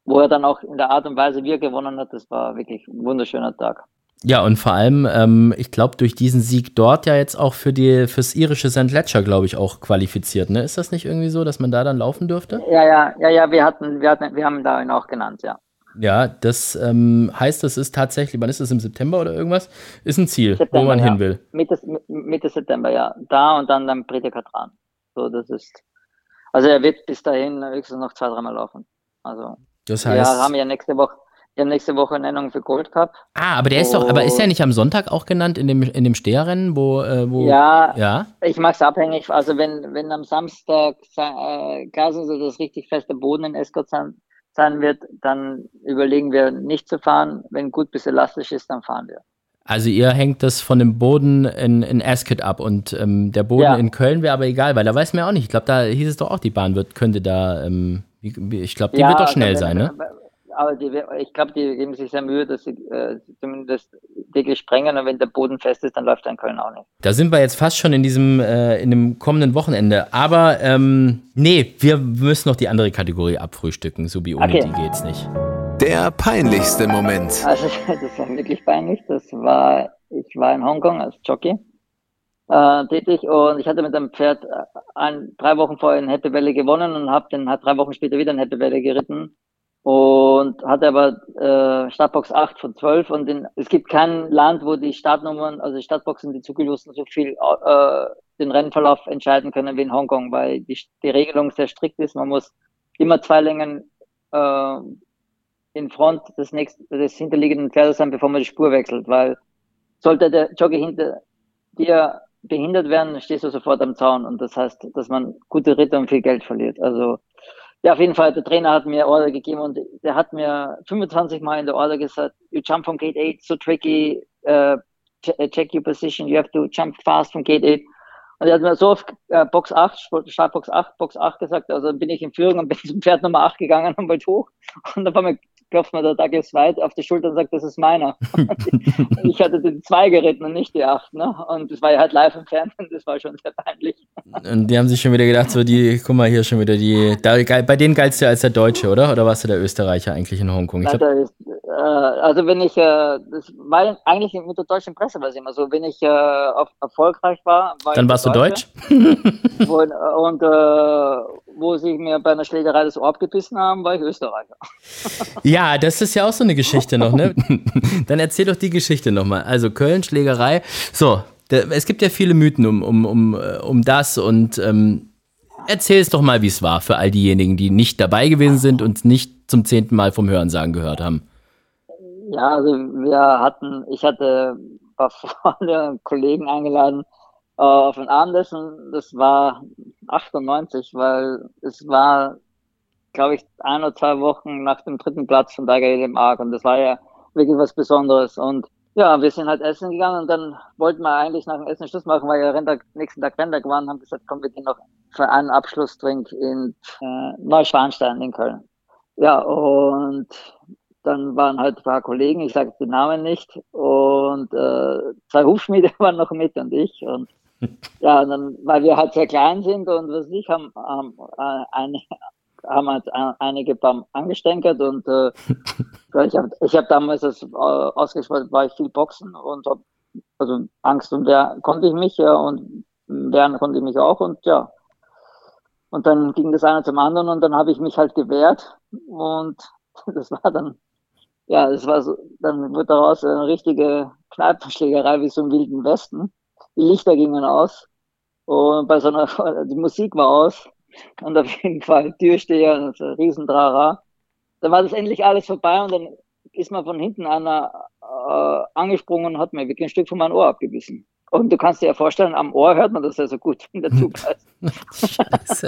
wo er dann auch in der Art und Weise, wie er gewonnen hat, das war wirklich ein wunderschöner Tag. Ja, und vor allem, ähm, ich glaube, durch diesen Sieg dort ja jetzt auch für die fürs irische St. Ledger, glaube ich, auch qualifiziert. Ne? Ist das nicht irgendwie so, dass man da dann laufen dürfte? Ja, ja, ja, ja, wir hatten, wir hatten, wir haben da ihn auch genannt, ja. Ja, das ähm, heißt, das ist tatsächlich, wann ist das im September oder irgendwas? Ist ein Ziel, September, wo man ja. hin will. Mitte, Mitte September, ja. Da und dann dann Brite Katran. So, das ist. Also er wird bis dahin höchstens noch zwei, dreimal laufen. Also das heißt, wir haben ja nächste Woche, ja, nächste Woche Nennung für Gold Cup. Ah, aber der ist doch, aber ist er nicht am Sonntag auch genannt in dem, in dem Steherrennen, wo, äh, wo ja, ja, ich mache es abhängig. Also wenn, wenn am Samstag äh, so das richtig feste Boden in Escort sein, sein wird, dann überlegen wir nicht zu fahren. Wenn gut bis elastisch ist, dann fahren wir. Also ihr hängt das von dem Boden in, in Ascot ab und ähm, der Boden ja. in Köln wäre aber egal, weil da weiß man ja auch nicht. Ich glaube, da hieß es doch auch, die Bahn wird, könnte da, ähm, ich glaube, die ja, wird doch schnell also wenn, sein, ne? Aber die, ich glaube, die geben sich sehr Mühe, dass sie äh, zumindest täglich sprengen und wenn der Boden fest ist, dann läuft er in Köln auch nicht. Da sind wir jetzt fast schon in diesem, äh, in dem kommenden Wochenende. Aber ähm, nee, wir müssen noch die andere Kategorie abfrühstücken, so wie ohne okay. die geht's nicht. Der peinlichste Moment. Also das war wirklich peinlich. Das war, ich war in Hongkong als Jockey äh, tätig und ich hatte mit einem Pferd äh, ein, drei Wochen vorher in Happy Valley gewonnen und habe dann halt drei Wochen später wieder in Happy Valley geritten und hatte aber äh, Startbox 8 von 12 und in, es gibt kein Land, wo die Startnummern, also die Startboxen, die zugelassen so viel äh, den Rennverlauf entscheiden können wie in Hongkong, weil die, die Regelung sehr strikt ist. Man muss immer zwei Längen äh, in Front des, nächsten, des hinterliegenden Pferdes sein, bevor man die Spur wechselt, weil sollte der Jockey hinter dir behindert werden, stehst du sofort am Zaun und das heißt, dass man gute Ritter und viel Geld verliert. Also ja, auf jeden Fall, der Trainer hat mir Order gegeben und der hat mir 25 Mal in der Order gesagt, you jump from gate 8, so tricky, uh, check your position, you have to jump fast from gate 8. Und er hat mir so auf äh, Box 8, Startbox 8, Box 8 gesagt, also bin ich in Führung und bin zum Pferd Nummer 8 gegangen und wollte hoch. Und dann war mir klopft mir der Douglas White auf die Schulter und sagt, das ist meiner. ich hatte den zwei geritten und nicht die acht, ne? Und das war ja halt live im Fernsehen, das war schon sehr peinlich. Und die haben sich schon wieder gedacht, so die, guck mal hier schon wieder die, da, bei denen galtst du als der Deutsche, oder? Oder warst du der Österreicher eigentlich in Hongkong? Glaub, ist, äh, also wenn ich, äh, das war eigentlich mit der deutschen Presse war es immer so, wenn ich äh, auf, erfolgreich war, war Dann warst du Deutsch? wo, und äh, wo sie mir bei einer Schlägerei das Ohr abgebissen haben, war ich Österreicher. Ja, das ist ja auch so eine Geschichte noch, ne? Dann erzähl doch die Geschichte nochmal. Also Köln, Schlägerei. So, es gibt ja viele Mythen um, um, um, äh, um das und ähm, erzähl es doch mal, wie es war für all diejenigen, die nicht dabei gewesen sind und nicht zum zehnten Mal vom Hörensagen gehört haben. Ja, also wir hatten, ich hatte ein paar Freunde und Kollegen eingeladen äh, auf ein Abendessen. Das war 98, weil es war, glaube ich, ein oder zwei Wochen nach dem dritten Platz von Tiger im Arc und das war ja wirklich was Besonderes und ja, wir sind halt essen gegangen und dann wollten wir eigentlich nach dem Essen Schluss machen, weil ja Renntag, nächsten Tag Renntag waren und haben gesagt, komm, wir gehen noch für einen Abschlussdrink in äh, Neuschwanstein in Köln. Ja, und dann waren halt ein paar Kollegen, ich sage die Namen nicht, und äh, zwei Hufschmiede waren noch mit und ich. Und ja, und dann, weil wir halt sehr klein sind und was ich, haben, haben, äh, eine, haben halt einige beim angestänkert und äh, ich habe ich hab damals das äh, ausgespielt, war ich viel Boxen und hab, also Angst und wer konnte ich mich ja und wehren konnte ich mich auch und ja. Und dann ging das eine zum anderen und dann habe ich mich halt gewehrt und das war dann ja, es war so, dann wird daraus eine richtige Kneipenschlägerei wie so im Wilden Westen. Die Lichter gingen aus und bei so einer, die Musik war aus und auf jeden Fall Türsteher, das ein Riesendrara. Dann war das endlich alles vorbei und dann ist man von hinten einer äh, angesprungen und hat mir wirklich ein Stück von meinem Ohr abgebissen. Und du kannst dir ja vorstellen, am Ohr hört man das ja so gut, wenn der Zug heißt.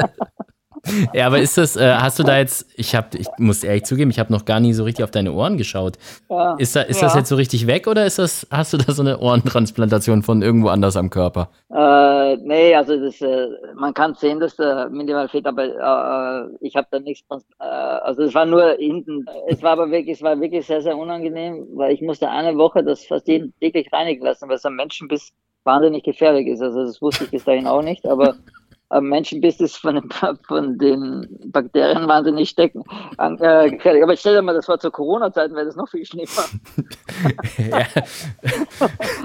Ja, aber ist das, äh, hast du da jetzt, ich habe, ich muss ehrlich zugeben, ich habe noch gar nie so richtig auf deine Ohren geschaut. Ja, ist da, ist ja. das jetzt so richtig weg oder ist das, hast du da so eine Ohrentransplantation von irgendwo anders am Körper? Äh, nee, also das, äh, man kann sehen, dass der minimal fehlt, aber äh, ich habe da nichts, äh, also es war nur hinten, es war aber wirklich, es war wirklich sehr, sehr unangenehm, weil ich musste eine Woche das fast jeden täglich reinigen lassen, weil es am Menschenbiss wahnsinnig gefährlich ist. Also das wusste ich bis dahin auch nicht, aber Menschenbusiness von den, von den Bakterien wahnsinnig stecken. Äh, gefährlich. Aber stell dir mal, das war zur Corona-Zeit, wäre das noch viel schlimmer. ja.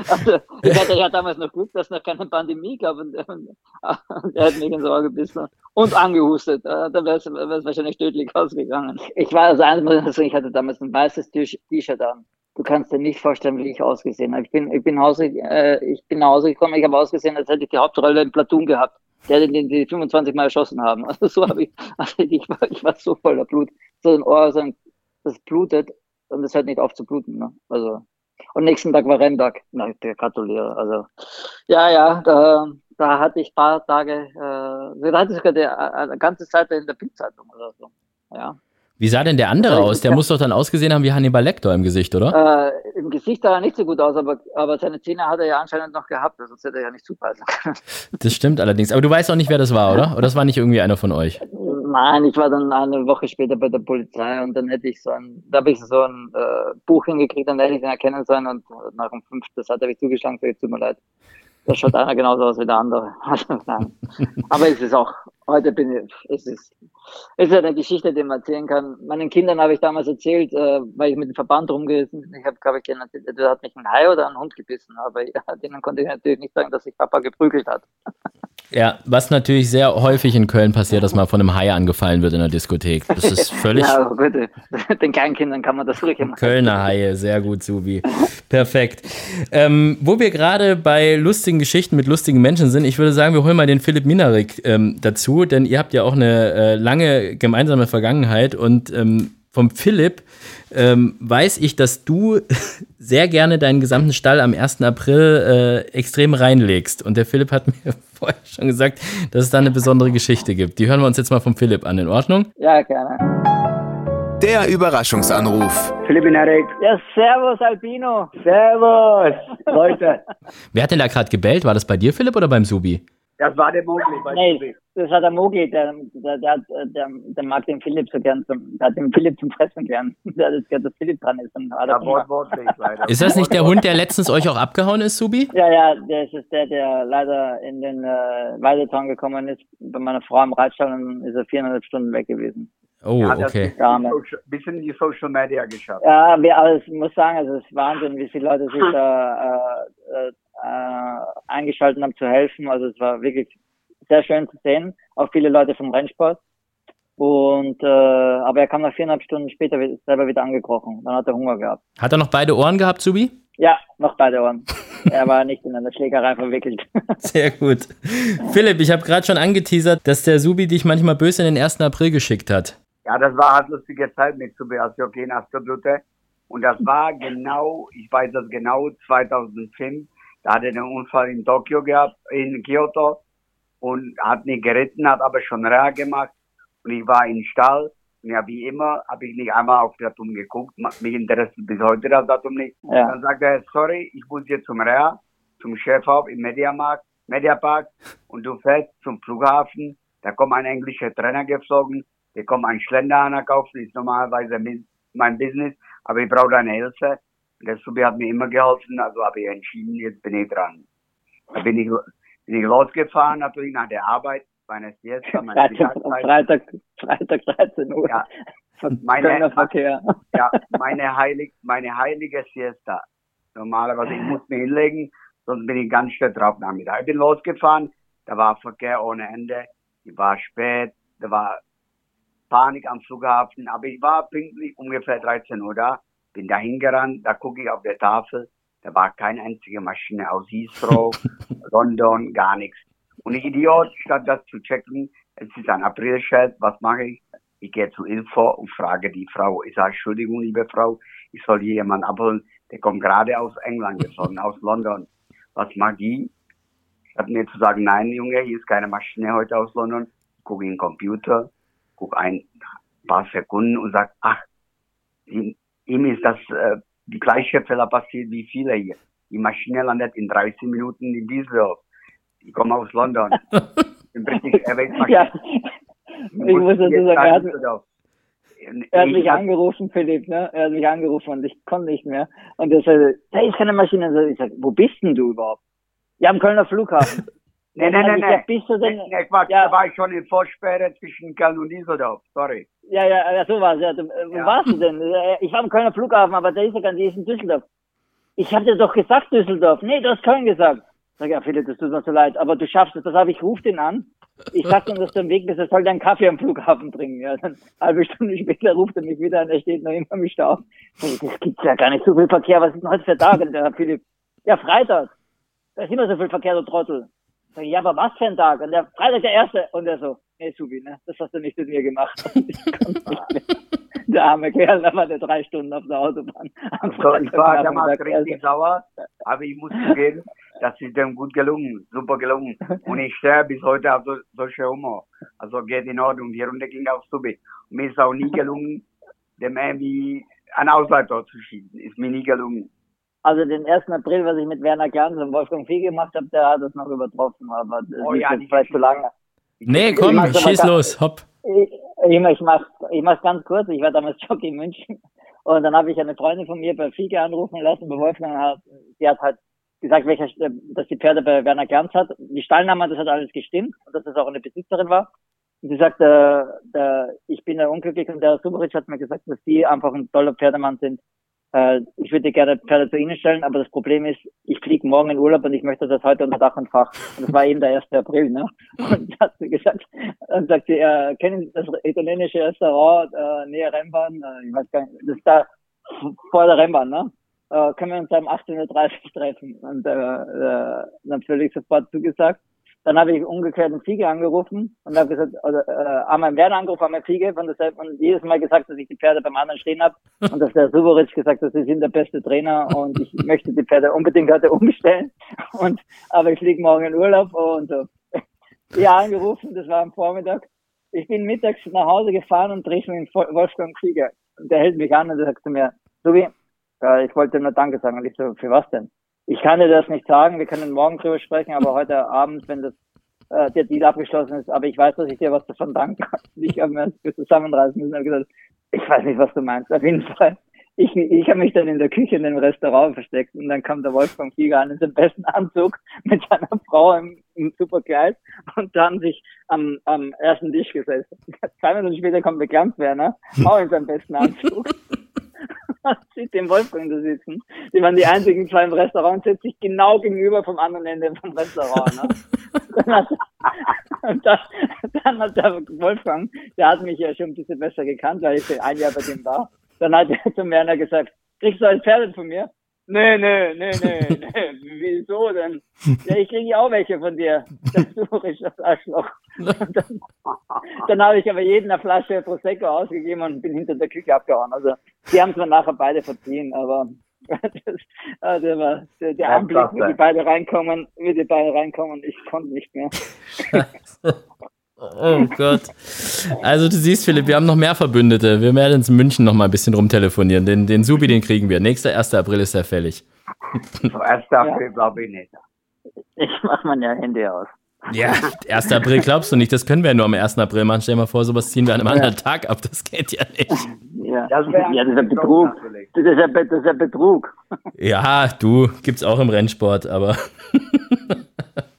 also, ich hatte ja damals noch Glück, dass es noch keine Pandemie gab und, und, und er hat mich ins Ohr gebissen und angehustet. Äh, da wäre es wahrscheinlich tödlich ausgegangen. Ich war also eins, ich hatte damals ein weißes T-Shirt an. Du kannst dir nicht vorstellen, wie ich ausgesehen habe. Ich bin, ich bin, Hause, äh, ich bin nach Hause gekommen, ich habe ausgesehen, als hätte ich die Hauptrolle im Platoon gehabt der den die 25 Mal erschossen haben. Also so habe ich, also ich war, ich war so voller Blut. So ein Ohr, so ein, das blutet und es hört nicht auf zu bluten. Ne? Also und nächsten Tag war Renntag. Na, ich gratuliere. Also ja, ja, da, da hatte ich paar Tage, äh, da hatte ich sogar die, eine ganze Zeit in der Bildzeitung oder so. Ja. Wie sah denn der andere aus? Der muss doch dann ausgesehen haben wie Hannibal Lecter im Gesicht, oder? Äh, Im Gesicht sah er nicht so gut aus, aber, aber seine Zähne hat er ja anscheinend noch gehabt, sonst hätte er ja nicht zupassen können. Das stimmt allerdings. Aber du weißt auch nicht, wer das war, oder? Oder das war nicht irgendwie einer von euch? Nein, ich war dann eine Woche später bei der Polizei und dann hätte ich so ein, da habe ich so ein äh, Buch hingekriegt, dann hätte ich ihn erkennen sollen und nach dem fünften, das hat er mich zugeschlagen, so, tut mir leid. Das schaut einer genauso aus wie der andere. Also, nein. Aber es ist auch, heute bin ich, es ist, es ist eine Geschichte, die man erzählen kann. Meinen Kindern habe ich damals erzählt, äh, weil ich mit dem Verband rumgerissen bin. Ich habe, glaube ich, denen erzählt, da hat mich ein Hai oder ein Hund gebissen. Aber ja, denen konnte ich natürlich nicht sagen, dass sich Papa geprügelt hat. Ja, was natürlich sehr häufig in Köln passiert, dass man von einem Hai angefallen wird in der Diskothek. Das ist völlig. ja, bitte. Den Kleinkindern kann man das ruhig machen. Kölner Haie, sehr gut, Subi. Perfekt. Ähm, wo wir gerade bei lustigen Geschichten mit lustigen Menschen sind, ich würde sagen, wir holen mal den Philipp Minarik ähm, dazu, denn ihr habt ja auch eine äh, lange gemeinsame Vergangenheit und ähm, vom Philipp ähm, weiß ich, dass du sehr gerne deinen gesamten Stall am 1. April äh, extrem reinlegst. Und der Philipp hat mir vorher schon gesagt, dass es da eine besondere Geschichte gibt. Die hören wir uns jetzt mal vom Philipp an. In Ordnung? Ja, gerne. Der Überraschungsanruf. Philipp Narek. Ja, servus Albino. Servus, Leute. Wer hat denn da gerade gebellt? War das bei dir, Philipp, oder beim Subi? Das war der Mogli. Nee, das war der Mogli, der, der, der, der, der mag den Philipp so gern, zum, der hat den Philipp zum Fressen gern. Der hat gern, dass Philipp dran ist. Und ja, Wort, wortlich, leider. Ist das nicht der Hund, der letztens euch auch abgehauen ist, Subi? Ja, ja, der ist der, der leider in den äh, Weidezaun gekommen ist, bei meiner Frau am Reitstall und ist er viereinhalb Stunden weg gewesen. Oh, ja, okay. Bisschen die Social Media geschafft. Ja, wir, aber ich muss sagen, also es ist Wahnsinn, wie viele Leute sich da äh, äh, eingeschaltet haben zu helfen. Also es war wirklich sehr schön zu sehen. Auch viele Leute vom Rennsport. Und äh, aber er kam nach viereinhalb Stunden später selber wieder angekrochen. Dann hat er Hunger gehabt. Hat er noch beide Ohren gehabt, Subi? Ja, noch beide Ohren. er war nicht in einer Schlägerei verwickelt. Sehr gut. Philipp, ich habe gerade schon angeteasert, dass der Subi dich manchmal böse in den 1. April geschickt hat. Ja, das war halt lustige Zeit mit Subi als Jockey in Astroblute. Und das war genau, ich weiß das genau, 2005. Da hatte er einen Unfall in Tokio gehabt, in Kyoto. und hat nicht geritten, hat aber schon Reha gemacht und ich war im Stall und ja, wie immer, habe ich nicht einmal auf das Datum geguckt, mich interessiert bis heute das Datum nicht. Ja. Dann sagt er, sorry, ich muss jetzt zum Reha, zum Chefhaus im Mediamarkt, Mediapark und du fährst zum Flughafen, da kommt ein englischer Trainer geflogen, der kommt ein Schlender kaufen, ist normalerweise mein Business, aber ich brauche deine Hilfe. Der Subi hat mir immer geholfen, also habe ich entschieden, jetzt bin ich dran. Da bin ich, bin ich losgefahren, natürlich nach der Arbeit, bei einer Siesta, meine Freitag, Freitag, Freitag 13 Uhr. Ja, meine, Verkehr. ja, meine, heilig, meine heilige Siesta. Normalerweise, ich muss mich hinlegen, sonst bin ich ganz schnell drauf nachmittag. Ich bin losgefahren, da war Verkehr ohne Ende, ich war spät, da war Panik am Flughafen, aber ich war pünktlich ungefähr 13 Uhr da, bin da hingerannt, da gucke ich auf der Tafel, da war keine einzige Maschine aus Heathrow, London, gar nichts. Und ich Idiot, statt das zu checken, es ist ein Aprilscherz, was mache ich? Ich gehe zu Info und frage die Frau, ich sage, Entschuldigung, liebe Frau, ich soll hier jemanden abholen, der kommt gerade aus England geflogen, aus London. Was mag die? Statt mir zu sagen, nein, Junge, hier ist keine Maschine heute aus London, gucke in den Computer, guck ein paar Sekunden und sag, ach, ihm, ihm ist das äh, die gleiche Fehler passiert wie viele hier. Die Maschine landet in 30 Minuten in Düsseldorf. Ich komme aus London. Im British Airways Maschine. Ja. Ich muss dazu sagen, er hat, mich angerufen, Philipp, ne? Er hat mich angerufen und ich konnte nicht mehr. Und er sagte, da ist keine Maschine. Ich sag, wo bist denn du überhaupt? Ja, am Kölner Flughafen. Nein, nein, nein, nein. Bist du denn, nee, Quatsch, ja. da war ich schon in Vorsperre zwischen Köln und Düsseldorf, sorry. Ja, ja, ja, so war's. Ja. Wo ja. warst du denn? Ich war am Kölner Flughafen, aber der ist ja ganz, die ist in Düsseldorf. Ich hab dir doch gesagt, Düsseldorf. Nee, du hast Köln gesagt. Sag ja, Philipp, das tut mir so leid, aber du schaffst es. Das habe ich, ruf den an. Ich sag ihm, dass du am Weg bist, er soll deinen Kaffee am Flughafen bringen. Ja, dann halbe Stunde später ruft er mich wieder an, er steht noch immer im Stau. Das gibt's ja gar nicht so viel Verkehr. Was ist denn heute für Tage, der Herr Philipp? Ja, Freitag. Da ist immer so viel Verkehr, du Trottel. Sag ich, ja, aber was für ein Tag? Und der Freitag der erste. Und er so, nee, Subi, ne? Das hast du nicht mit mir gemacht. der arme Kerl, da war der drei Stunden auf der Autobahn. Also, ich war damals richtig sauer, aber ich muss zugeben, das ist dem gut gelungen, super gelungen. Und ich stehe bis heute auf so, solche Humor. Also geht in Ordnung, die Runde ging auf Subi. Mir ist auch nie gelungen, dem irgendwie ein Ausleiter zu schieben. Ist mir nie gelungen. Also den 1. April, was ich mit Werner Gans und Wolfgang Vieh gemacht habe, der hat das noch übertroffen, aber das oh, ist ja, jetzt vielleicht zu lange. Nee, komm, schieß los, hopp. Ich, ich, ich mach's, ich mach's ganz kurz. Ich war damals Jockey in München und dann habe ich eine Freundin von mir bei Fiege anrufen lassen, bei Wolfgang hat, die hat halt gesagt, welcher, dass die Pferde bei Werner Gans hat. Die Stallname, das hat alles gestimmt und dass das auch eine Besitzerin war. Und sie sagt, äh, der, ich bin ja unglücklich und der Subaric hat mir gesagt, dass die einfach ein toller Pferdemann sind äh, ich würde gerne Pferde zu Ihnen stellen, aber das Problem ist, ich fliege morgen in Urlaub und ich möchte das heute unter Dach und Fach. Und das war eben der 1. April, ne? Und hat sie gesagt, dann sagt sie, äh, kennen Sie das italienische Restaurant äh, näher Rennbahn? Äh, ich weiß gar nicht, das ist da vor der Rennbahn, ne? Äh, können wir uns um 18.30 Uhr treffen? Und äh, äh, natürlich sofort zugesagt. Dann habe ich umgekehrt einen Fiege angerufen und habe gesagt, oder äh, einmal einen Werner angerufen, einmal Fiege von derselben und jedes Mal gesagt, dass ich die Pferde beim anderen stehen habe und dass der Suboric gesagt hat, sie sind der beste Trainer und ich möchte die Pferde unbedingt heute umstellen. Und aber ich fliege morgen in Urlaub und so. Ja, angerufen, das war am Vormittag. Ich bin mittags nach Hause gefahren und treffe mit Wolfgang Krieger. Und der hält mich an und sagt zu mir, Subi, äh, ich wollte nur Danke sagen. Und ich so, für was denn? Ich kann dir das nicht sagen, wir können morgen drüber sprechen, aber heute Abend, wenn das äh, der Deal abgeschlossen ist, aber ich weiß, dass ich dir was davon danken kann. Ich habe mir das zusammenreißen müssen und gesagt, ich weiß nicht, was du meinst. Auf jeden Fall. Ich, ich habe mich dann in der Küche in dem Restaurant versteckt und dann kam der Wolfgang Flieger an in seinem besten Anzug mit seiner Frau im, im Superkleid und dann sich am, am ersten Tisch gesessen. Zwei Minuten später kommt der Glanzwerner, auch in seinem besten Anzug. Sieht den Wolfgang da sitzen. Die waren die einzigen zwei im Restaurant, sitze ich genau gegenüber vom anderen Ende vom Restaurant. Ne? dann, hat, und dann, dann hat der Wolfgang, der hat mich ja schon ein bisschen besser gekannt, weil ich ein Jahr bei dem war. Dann hat er zum Werner gesagt, kriegst du ein Pferd von mir? Nee, nee, nee, nee, nee. Wieso denn? Ja, ich kriege auch welche von dir. Das suche ich, das Arschloch. dann, dann habe ich aber jeden eine Flasche Prosecco ausgegeben und bin hinter der Küche abgehauen. Also, die haben zwar nachher beide verziehen, aber Das, also der, der Anblick, wie die beide reinkommen, wie die beide reinkommen, ich konnte nicht mehr. Oh Gott. Also du siehst, Philipp, wir haben noch mehr Verbündete. Wir werden uns in München noch mal ein bisschen rumtelefonieren. Den, den Subi, den kriegen wir. Nächster 1. April ist er fällig. So 1. April glaube ich nicht. Ich mache mein ja Handy aus. Ja, 1. April glaubst du nicht. Das können wir ja nur am 1. April machen. Stell dir mal vor, sowas ziehen wir an einem anderen Tag ab. Das geht ja nicht. Ja, Das ja, ist ein Betrug. Das ist ein, Be- das ist ein Betrug. Ja, du, gibt's auch im Rennsport, aber.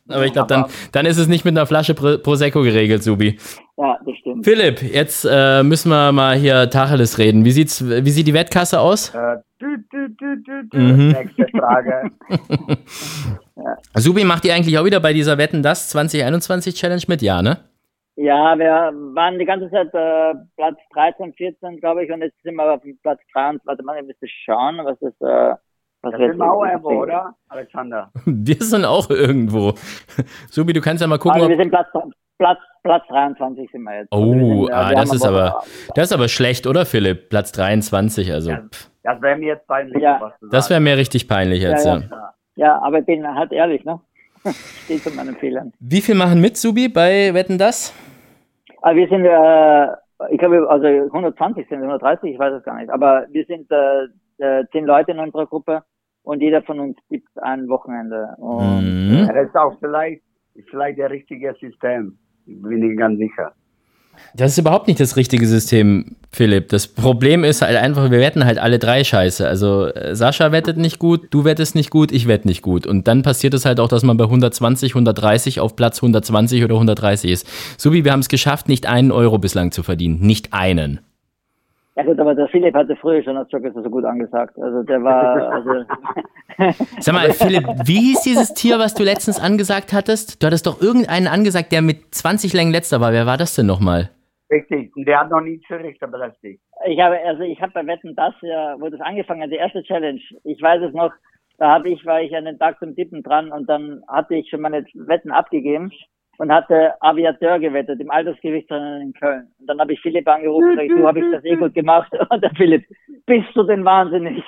Aber ich glaube, dann, dann ist es nicht mit einer Flasche Pro- Prosecco geregelt, Subi. Ja, das stimmt. Philipp, jetzt äh, müssen wir mal hier Tacheles reden. Wie, sieht's, wie sieht die Wettkasse aus? Äh, dü, dü, dü, dü, dü. Mhm. Nächste Frage. Subi, macht ihr eigentlich auch wieder bei dieser Wetten das 2021 Challenge mit? Ja, ne? Ja, wir waren die ganze Zeit äh, Platz 13, 14, glaube ich, und jetzt sind wir auf Platz 23. Warte mal, ich müsste schauen, was das, äh, was Das wir sind wir auch irgendwo, oder? Alexander. Wir sind auch irgendwo. Subi, du kannst ja mal gucken, Also wir sind Platz, Platz, Platz 23 sind wir jetzt. Oh, also wir sind, ah, wir das ist aber, das ist aber schlecht, oder Philipp? Platz 23, also. Ja. Das wäre mir jetzt peinlich, Ja. was du Das wäre mir richtig peinlich jetzt, Ja, ja. ja. Aber ich bin halt ehrlich, ne? Steht zu meinen Fehlern. Wie viel machen mit, Subi, bei Wetten das? Aber wir sind, äh, ich glaube, also 120 sind wir, 130, ich weiß es gar nicht. Aber wir sind äh, äh, zehn Leute in unserer Gruppe und jeder von uns gibt ein Wochenende. Und, Mhm. Ja, das ist auch vielleicht, vielleicht der richtige System. Ich bin nicht ganz sicher. Das ist überhaupt nicht das richtige System, Philipp. Das Problem ist halt einfach, wir wetten halt alle drei scheiße. Also äh, Sascha wettet nicht gut, du wettest nicht gut, ich wette nicht gut. Und dann passiert es halt auch, dass man bei 120, 130 auf Platz 120 oder 130 ist. Subi, wir haben es geschafft, nicht einen Euro bislang zu verdienen. Nicht einen. Ja gut, aber der Philipp hatte früher schon als Joker so gut angesagt. Also der war, also, Sag mal, Philipp, wie hieß dieses Tier, was du letztens angesagt hattest? Du hattest doch irgendeinen angesagt, der mit 20 Längen letzter war. Wer war das denn nochmal? Richtig. Und der hat noch nie Zürichter belästigt. ich habe, also ich habe bei Wetten das ja, wo das angefangen hat, die erste Challenge. Ich weiß es noch. Da habe ich, war ich an den Tag zum Tippen dran und dann hatte ich schon meine Wetten abgegeben und hatte Aviateur gewettet im Altersgewichtsrennen in Köln. Und dann habe ich Philipp angerufen und gesagt, du habe ich das eh gut gemacht. Und der Philipp, bist du denn wahnsinnig?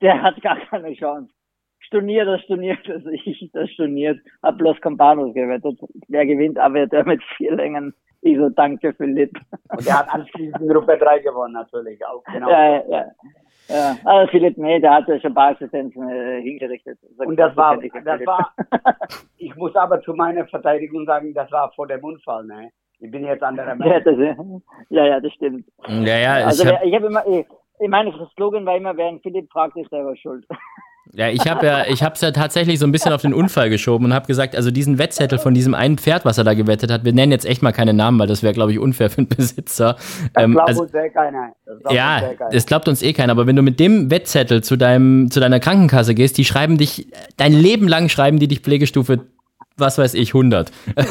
Der hat gar keine Chance. Storniert, das storniert, also ich das storniert. Hab bloß Campanos gewettet. Wer gewinnt Aviateur mit vier Längen? Ich so, danke Philipp. Und der hat anschließend Gruppe 3 gewonnen, natürlich. Auch genau. Ja, ja. Ja, also Philipp, nee, der hatte schon ein paar Assistenzen äh, hingerichtet. So- Und das war, das war, ich muss aber zu meiner Verteidigung sagen, das war vor dem Unfall, ne? Ich bin jetzt anderer ja, Mensch. das, ja, ja, das stimmt. Ja, ja, Also ich hab, habe immer, ich, meine, das Slogan war immer, wer einen Philipp fragt, ist selber schuld. ja, ich habe ja, ich hab's ja tatsächlich so ein bisschen auf den Unfall geschoben und habe gesagt, also diesen Wettzettel von diesem einen Pferd, was er da gewettet hat, wir nennen jetzt echt mal keine Namen, weil das wäre, glaube ich, unfair für den Besitzer. Das Ähm, glaubt also, uns eh keiner. Das glaubt uns Ja, eh keiner. das glaubt uns eh keiner, aber wenn du mit dem Wettzettel zu deinem, zu deiner Krankenkasse gehst, die schreiben dich, dein Leben lang schreiben die dich Pflegestufe, was weiß ich, 100.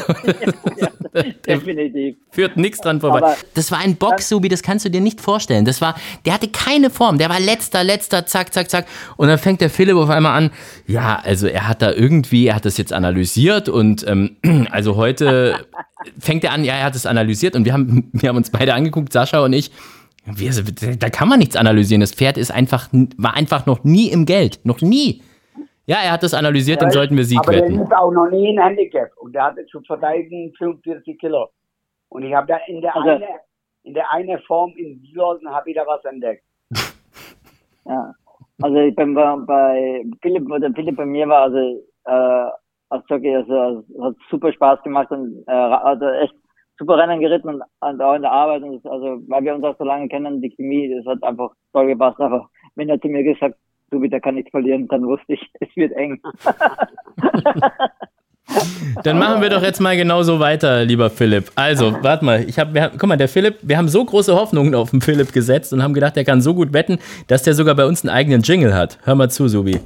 Definitiv. Führt nichts dran vorbei. Aber- das war ein Box-Subi, das kannst du dir nicht vorstellen. Das war, der hatte keine Form, der war letzter, letzter, zack, zack, zack. Und dann fängt der Philipp auf einmal an, ja, also er hat da irgendwie, er hat das jetzt analysiert und ähm, also heute fängt er an, ja, er hat es analysiert und wir haben, wir haben uns beide angeguckt, Sascha und ich. Wir, da kann man nichts analysieren. Das Pferd ist einfach, war einfach noch nie im Geld. Noch nie. Ja, er hat das analysiert, dann sollten wir Sieg aber der wetten. ist auch noch nie ein Handicap. Und der hatte zu verteidigen 45 Kilo. Und ich habe da in der Also- eine, in der eine Form in Wielholzen habe ich da was entdeckt. Ja. Also ich bin bei, bei Philipp, wo der Philipp bei mir war, also äh, als Jockey, also es hat super Spaß gemacht und äh, hat echt super Rennen geritten und, und auch in der Arbeit und das, also weil wir uns auch so lange kennen, die Chemie, das hat einfach toll gepasst. Aber wenn er zu mir gesagt, du bitte kann nicht verlieren, dann wusste ich, es wird eng. Dann machen wir doch jetzt mal genauso weiter, lieber Philipp. Also, warte mal, ich hab, wir, haben- guck mal, der Philipp, wir haben so große Hoffnungen auf den Philipp gesetzt und haben gedacht, der kann so gut wetten, dass der sogar bei uns einen eigenen Jingle hat. Hör mal zu, Subi.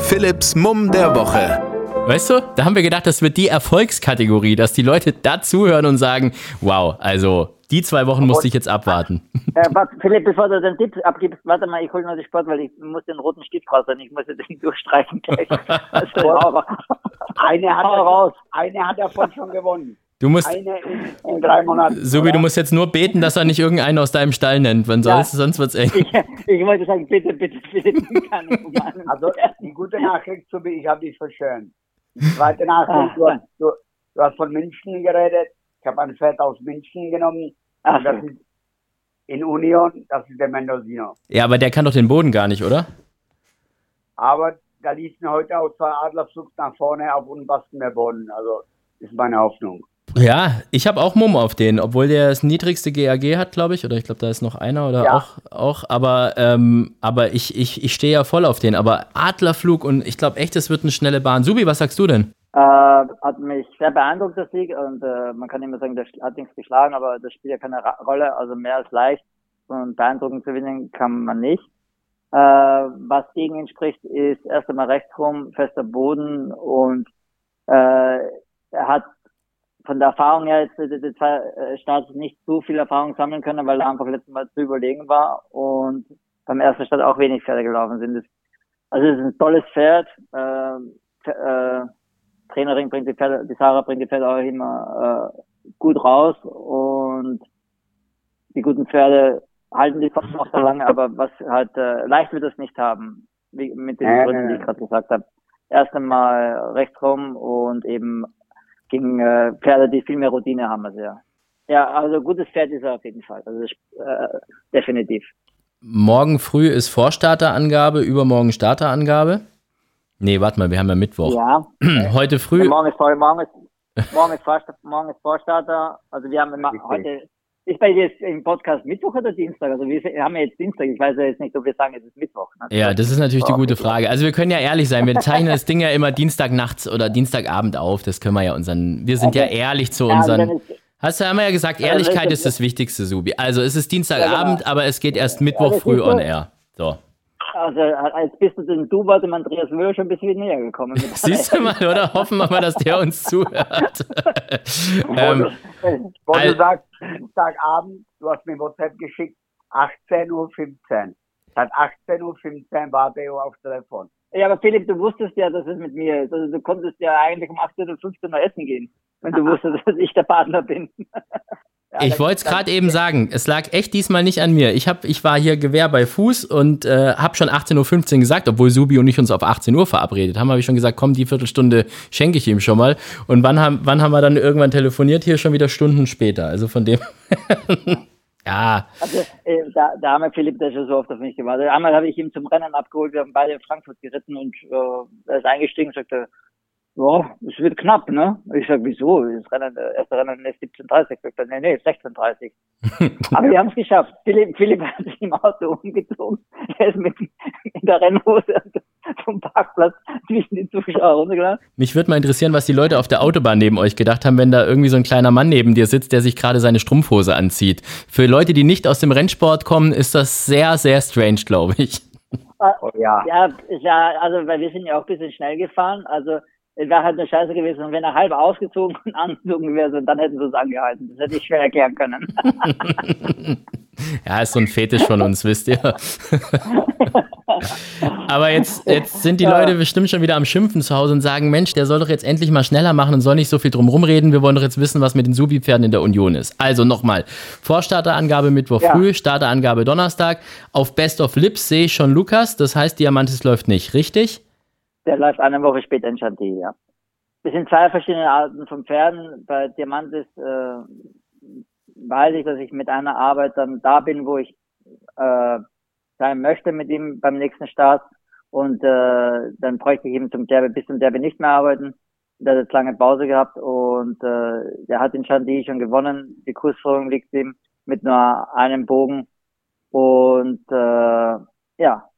Philipps Mumm der Woche. Weißt du, da haben wir gedacht, das wird die Erfolgskategorie, dass die Leute da zuhören und sagen, wow, also die zwei Wochen musste ich jetzt abwarten. Äh, warte, Philipp, bevor du den Tipp abgibst, warte mal, ich hole noch die Sport, weil ich muss den roten Stift raus und ich muss den durchstreichen gleich. Also. Eine hat, er, raus. eine hat davon schon gewonnen. Du musst. Eine in, in drei Monaten. Subi, du musst jetzt nur beten, dass er nicht irgendeinen aus deinem Stall nennt, weil Ja. sonst, sonst wird's eng. Ich, ich wollte sagen, bitte, bitte, bitte. Also, die gute Nachricht, Subi, ich habe dich verschönt. Die zweite Nachricht, du hast, du, du hast von München geredet. Ich habe ein Pferd aus München genommen. Ach, ist in Union, das ist der Mendocino. Ja, aber der kann doch den Boden gar nicht, oder? Aber da ließen heute auch zwei Adlerflugs nach vorne auf unbastem mehr Boden. Also, ist meine Hoffnung. Ja, ich habe auch Mumm auf den, obwohl der das niedrigste GAG hat, glaube ich. Oder ich glaube, da ist noch einer oder Ja. auch, auch. Aber, ähm, aber ich, ich, ich stehe ja voll auf den. Aber Adlerflug und ich glaube echt, es wird eine schnelle Bahn. Subi, was sagst du denn? Äh, hat mich sehr beeindruckt, der Sieg. Und äh, man kann immer sagen, der hat nichts geschlagen, aber das spielt ja keine Ra Rolle. Also mehr als leicht. Und beeindruckend zu gewinnen kann man nicht. Äh, was gegen ihn spricht, ist erst einmal rechts rum, fester Boden und äh, er hat von der Erfahrung her jetzt die, die zwei äh, Starts nicht so viel Erfahrung sammeln können, weil er einfach letztes Mal zu überlegen war und beim ersten Start auch wenig Pferde gelaufen sind. Das, also es ist ein tolles Pferd. Äh, äh, Trainerin bringt die Pferde, die Sarah bringt die Pferde auch immer äh, gut raus und die guten Pferde halten die Form auch so lange, aber was halt äh, leicht wird es nicht haben, wie, mit den Ja, Gründen, die ich gerade gesagt habe. Erst einmal rechts rum und eben gegen äh, Pferde, die viel mehr Routine haben als er. Ja, also gutes Pferd ist er auf jeden Fall. Also äh, definitiv. Morgen früh ist Vorstarterangabe, übermorgen Starterangabe. Nee, warte mal, wir haben ja Mittwoch. Ja. Heute früh. Ja, morgen ist voll, morgen ist, morgen ist, Vorstarter, morgen ist Vorstarter. Also wir haben immer Richtig. heute, ist bei dir jetzt im Podcast Mittwoch oder Dienstag? Also wir haben ja jetzt Dienstag. Ich weiß ja jetzt nicht, ob wir sagen, es ist Mittwoch. Ne? Ja, das ist natürlich die gute okay. Frage. Also wir können ja ehrlich sein, wir zeichnen das Ding ja immer Dienstagnachts oder Dienstagabend auf. Das können wir ja unseren, wir sind ja Okay. ehrlich zu Ja, also unseren. ist, Hast du haben wir ja gesagt, Ja, Ehrlichkeit ist das Wichtigste, Subi. Also es ist Dienstagabend, Ja, genau. aber es geht erst Mittwoch ist früh on air. So. Also als bist du dem Dubat dem Andreas Müller schon ein bisschen näher gekommen. Siehst du mal, oder? Hoffen wir mal, dass der uns zuhört. ähm, Wo Al- du sagst, Dienstagabend, du hast mir WhatsApp geschickt, 18.15 Uhr. Seit 18.15 Uhr warte ich auf Telefon. Ja, aber Philipp, du wusstest ja, dass es mit mir ist. Also du konntest ja eigentlich um 18 oder 15 Uhr essen gehen, wenn du wusstest, dass ich der Partner bin. Ja, Ich wollte es gerade eben sagen, es lag echt diesmal nicht an mir. Ich, hab, ich war hier Gewehr bei Fuß und äh, habe schon 18.15 Uhr gesagt, obwohl Subi und ich uns auf 18 Uhr verabredet haben, habe ich schon gesagt, komm, die Viertelstunde schenke ich ihm schon mal. Und wann haben, wann haben wir dann irgendwann telefoniert? Hier schon wieder Stunden später. Also von dem. ja, Also, äh, da, da haben wir Philipp der schon so oft auf mich gewartet. Einmal habe ich ihn zum Rennen abgeholt, wir haben beide in Frankfurt geritten und äh, er ist eingestiegen und sagte, ja, es wird knapp, ne? Ich sag, wieso? Das Rennen, das erste Rennen ist 17.30 Ich sag, nee, nee, 16.30 Aber wir haben es geschafft. Philipp, Philipp hat sich im Auto umgezogen. Er ist mit in der Rennhose vom Parkplatz zwischen die Zuschauer runtergelassen. mich würde mal interessieren, was die Leute auf der Autobahn neben euch gedacht haben, wenn da irgendwie so ein kleiner Mann neben dir sitzt, der sich gerade seine Strumpfhose anzieht. Für Leute, die nicht aus dem Rennsport kommen, ist das sehr, sehr strange, glaube ich. Oh ja. Ja, ist ja, also, weil wir sind ja auch ein bisschen schnell gefahren. Also, es wäre halt eine Scheiße gewesen. Und wenn er halb ausgezogen und angezogen wäre, dann hätten sie es angehalten. Das hätte ich schwer erklären können. Ja, ist so ein Fetisch von uns, wisst ihr. Aber jetzt, jetzt sind die Leute bestimmt schon wieder am Schimpfen zu Hause und sagen, Mensch, der soll doch jetzt endlich mal schneller machen und soll nicht so viel drum rumreden. Wir wollen doch jetzt wissen, was mit den Subi-Pferden in der Union ist. Also nochmal, Vorstarterangabe Mittwoch Ja. früh, Starterangabe Donnerstag. Auf Best of Lips sehe ich schon Lukas, das heißt, Diamantis läuft nicht, richtig? Der läuft eine Woche später in Chantilly, ja. Das sind zwei verschiedene Arten von Pferden. Bei Diamantis äh, weiß ich, dass ich mit einer Arbeit dann da bin, wo ich äh, sein möchte mit ihm beim nächsten Start. Und äh, dann bräuchte ich eben zum Derby, bis zum Derby nicht mehr arbeiten. Der hat jetzt lange Pause gehabt und äh, der hat in Chantilly schon gewonnen. Die Kursführung liegt ihm mit nur einem Bogen. Und äh, ja,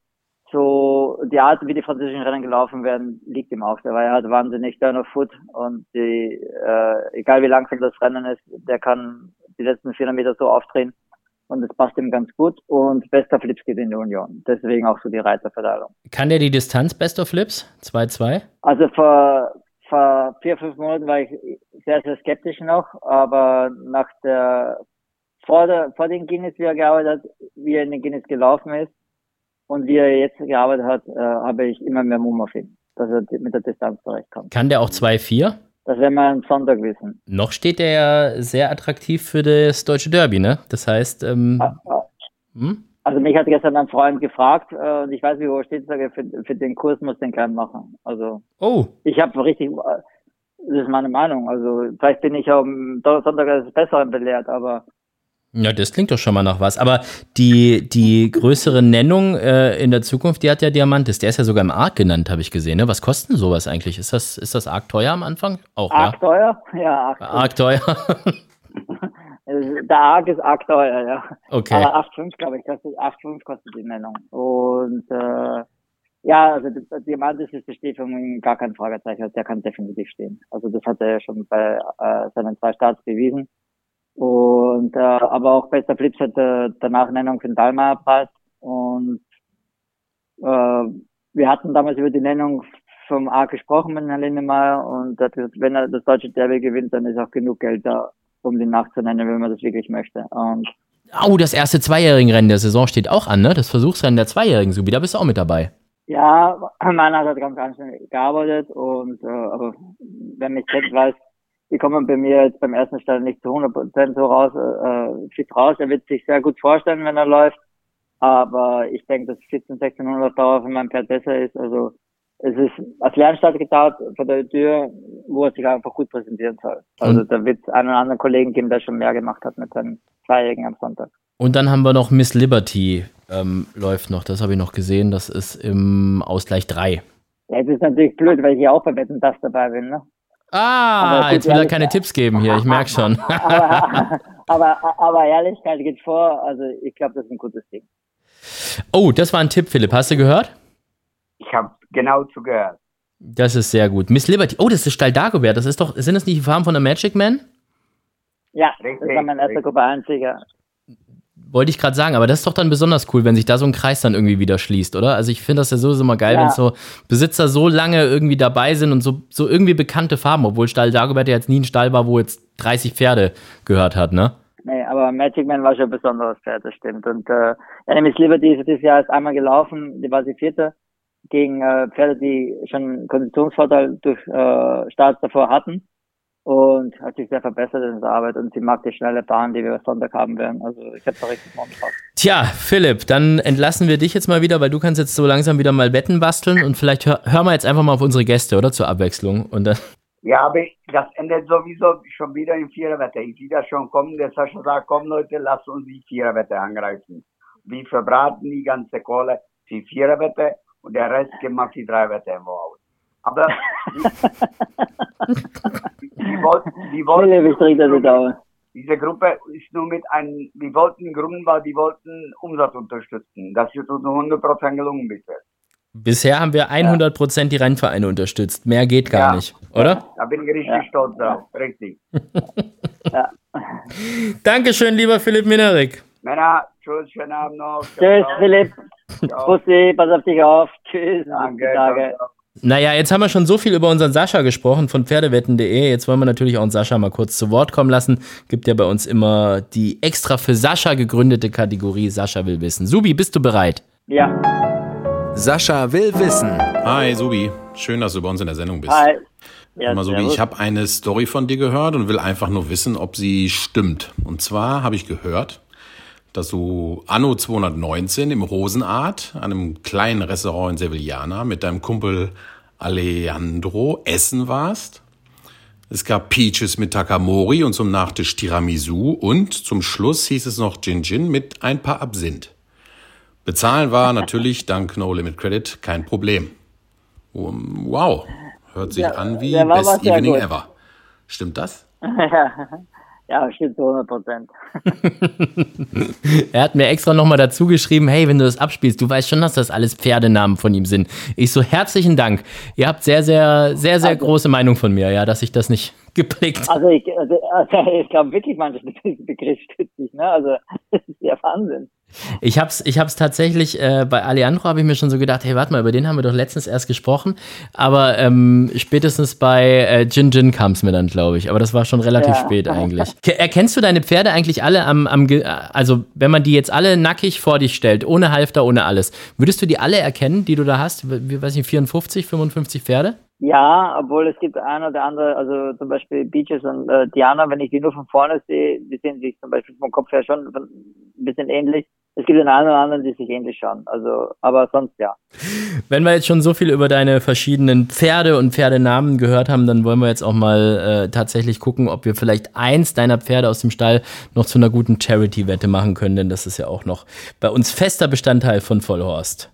so die Art, wie die französischen Rennen gelaufen werden, liegt ihm auch. Der war ja halt wahnsinnig turn of foot und die, äh, egal wie langsam das Rennen ist, der kann die letzten 400 Meter so aufdrehen und das passt ihm ganz gut und bester Flips geht in die Union. Deswegen auch so die Reiterverteilung. Kann der die Distanz Best of Lips? 2-2? Also vor, vor vier, fünf Monaten war ich sehr, sehr skeptisch noch, aber nach der, vor der, vor den Guinness, wie er gearbeitet hat, wie er in den Guinness gelaufen ist und wie er jetzt gearbeitet hat, äh, habe ich immer mehr Mumm auf ihn, dass er mit der Distanz zurechtkommt. Kann der auch 2-4? Das werden wir am Sonntag wissen. Noch steht er ja sehr attraktiv für das deutsche Derby, ne? Das heißt, ähm, Ah, ah. hm? Also mich hat gestern ein Freund gefragt äh, und ich weiß, wie hoch er steht, sage für, für den Kurs muss den klein machen. Also oh, ich habe richtig, äh, das ist meine Meinung. Also vielleicht bin ich am Sonntag als Besseren belehrt, aber ja, das klingt doch schon mal nach was. Aber die, die größere Nennung äh, in der Zukunft, die hat ja Diamantis. Der ist ja sogar im Arc genannt, habe ich gesehen. Ne? Was kostet denn sowas eigentlich? Ist das, ist das Arc teuer am Anfang? Auch, arg ja. teuer? Ja, arg, Arc teuer. Der Arg ist arg teuer, ja. okay. Aber 8,5 glaube ich, kostet 8,5 kostet die Nennung. Und äh, ja, also Diamantis ist besteht für mich gar kein Fragezeichen. Also Der kann definitiv stehen. Also das hat er ja schon bei äh, seinen zwei Starts bewiesen. Und äh, aber auch bester Flips hatte danach Nennung für den Dallmayr-Preis. Und äh, wir hatten damals über die Nennung vom A gesprochen mit Herrn Lindemeyer und hat gesagt, wenn er das deutsche Derby gewinnt, dann ist auch genug Geld da, um den nachzunennen, wenn man das wirklich möchte. Und Oh, das erste Zweijährigen-Rennen der Saison steht auch an, ne? Das Versuchsrennen der Zweijährigen, Subi, da bist du auch mit dabei. Ja, meiner hat halt ganz anständig gearbeitet und äh, aber wer mich kennt, weiß, die kommen bei mir jetzt beim ersten Stall nicht zu 100% so raus, äh, fit raus. Er wird sich sehr gut vorstellen, wenn er läuft, aber ich denke, dass 14, 1600 Dauer für mein Pferd besser ist. Also es ist als Lernstart getan vor der Tür, wo er sich einfach gut präsentieren soll. Also Und- da wird es einen oder anderen Kollegen geben, der schon mehr gemacht hat mit seinen Zweijährigen am Sonntag. Und dann haben wir noch Miss Liberty, ähm, läuft noch, das habe ich noch gesehen, das ist im Ausgleich 3. Ja, jetzt ist natürlich blöd, weil ich hier auch bei Wetten das dabei bin, ne? Ah, jetzt will er keine Tipps geben hier, ich merke schon. aber, aber, aber Ehrlichkeit geht vor. Also ich glaube, das ist ein gutes Ding. Oh, das war ein Tipp, Philipp, hast du gehört? Ich habe genau zugehört. Das ist sehr gut. Miss Liberty, oh, das ist Stall Dagobert, das ist doch, sind das nicht die Farben von der Magic Man? Ja, das Richtig, war mein erster. Gruppe 1 Sieger. Wollte ich gerade sagen, aber das ist doch dann besonders cool, wenn sich da so ein Kreis dann irgendwie wieder schließt, oder? Also ich finde das ja sowieso immer geil, Ja. wenn so Besitzer so lange irgendwie dabei sind und so, so irgendwie bekannte Farben, obwohl Stall Dagobert ja jetzt nie ein Stall war, wo jetzt 30 Pferde gehört hat, ne? Nee, aber Magic Man war schon ein besonderes Pferd, das stimmt. Und äh, ja, Miss Liberty ist dieses Jahr erst einmal gelaufen, die war sie vierte, gegen äh, Pferde, die schon einen Konditionsvorteil durch äh, Starts davor hatten. Und hat sich sehr verbessert in der Arbeit und sie mag die schnelle Bahn, die wir Sonntag haben werden. Also ich habe da richtig Bock drauf. Tja, Philipp, dann entlassen wir dich jetzt mal wieder, weil du kannst jetzt so langsam wieder mal Wetten basteln und vielleicht hör, hören wir jetzt einfach mal auf unsere Gäste, oder? Zur Abwechslung. Und dann, Ja, aber das endet sowieso schon wieder in Viererwette. Ich sehe das schon kommen. Der Sascha sagt, komm Leute, lasst uns die Viererwette angreifen. Wir verbraten die ganze Kohle, die Viererwette und der Rest geben wir auf die Dreiwette irgendwo aus. Aber die wollten, die Philipp, wollten, diese Gruppe ist nur mit einem, die wollten Grund war, die wollten Umsatz unterstützen. Das ist uns 100% gelungen bisher. bisher haben wir 100% die Rennvereine unterstützt. Mehr geht gar Ja. nicht, oder? Da bin ich richtig Ja. stolz drauf. Richtig. Ja. Dankeschön, lieber Philipp Minerik. Männer, tschüss, schönen Abend noch. Tschüss, Philipp. Bussi, pass auf dich auf. Tschüss. Danke. Gute Tage. ciao, ciao. Naja, jetzt haben wir schon so viel über unseren Sascha gesprochen von Pferdewetten.de. Jetzt wollen wir natürlich auch einen Sascha mal kurz zu Wort kommen lassen. Gibt ja bei uns immer die extra für Sascha gegründete Kategorie Sascha will wissen. Subi, bist du bereit? Ja, Sascha will wissen. Hi, Subi. Schön, dass du bei uns in der Sendung bist. hi. Ja, mal, Subi, ich habe eine Story von dir gehört und will einfach nur wissen, ob sie stimmt. Und zwar habe ich gehört, dass du anno 219 im Rosenart, einem kleinen Restaurant in Sevillana, mit deinem Kumpel Alejandro essen warst. Es gab Peaches mit Takamori und zum Nachtisch Tiramisu und zum Schluss hieß es noch Gin Gin mit ein paar Absinth. Bezahlen war natürlich dank No Limit Credit kein Problem. Wow, hört sich Ja, an wie Best Evening. Ever. Stimmt das? ja, stimmt zu 100 Prozent. Er hat mir extra nochmal dazu geschrieben, hey, wenn du das abspielst, du weißt schon, dass das alles Pferdenamen von ihm sind. Ich so, herzlichen Dank. Ihr habt sehr, sehr, sehr, sehr Also- große Meinung von mir, ja, dass ich das nicht geprägt Also ich, also, also ich glaube wirklich, manche Begriff stützt sich, ne? Also das ist ja Wahnsinn. Ich hab's, ich hab's tatsächlich, äh, bei Alejandro habe ich mir schon so gedacht, hey, warte mal, über den haben wir doch letztens erst gesprochen. Aber ähm, spätestens bei äh, Jin Jin kam es mir dann, glaube ich. Aber das war schon relativ Ja. spät eigentlich. Ke- Erkennst du deine Pferde eigentlich alle am, am, also wenn man die jetzt alle nackig vor dich stellt, ohne Halfter, ohne alles, würdest du die alle erkennen, die du da hast? Wie weiß ich, 54, 55 Pferde? Ja, obwohl es gibt ein oder andere, also zum Beispiel Beaches und äh, Diana, wenn ich die nur von vorne sehe, die sehen sich zum Beispiel vom Kopf her schon ein bisschen ähnlich. Es gibt den einen oder anderen, die sich ähnlich schauen. Also, aber sonst ja. Wenn wir jetzt schon so viel über deine verschiedenen Pferde und Pferdenamen gehört haben, dann wollen wir jetzt auch mal äh, tatsächlich gucken, ob wir vielleicht eins deiner Pferde aus dem Stall noch zu einer guten Charity-Wette machen können, denn das ist ja auch noch bei uns fester Bestandteil von Vollhorst.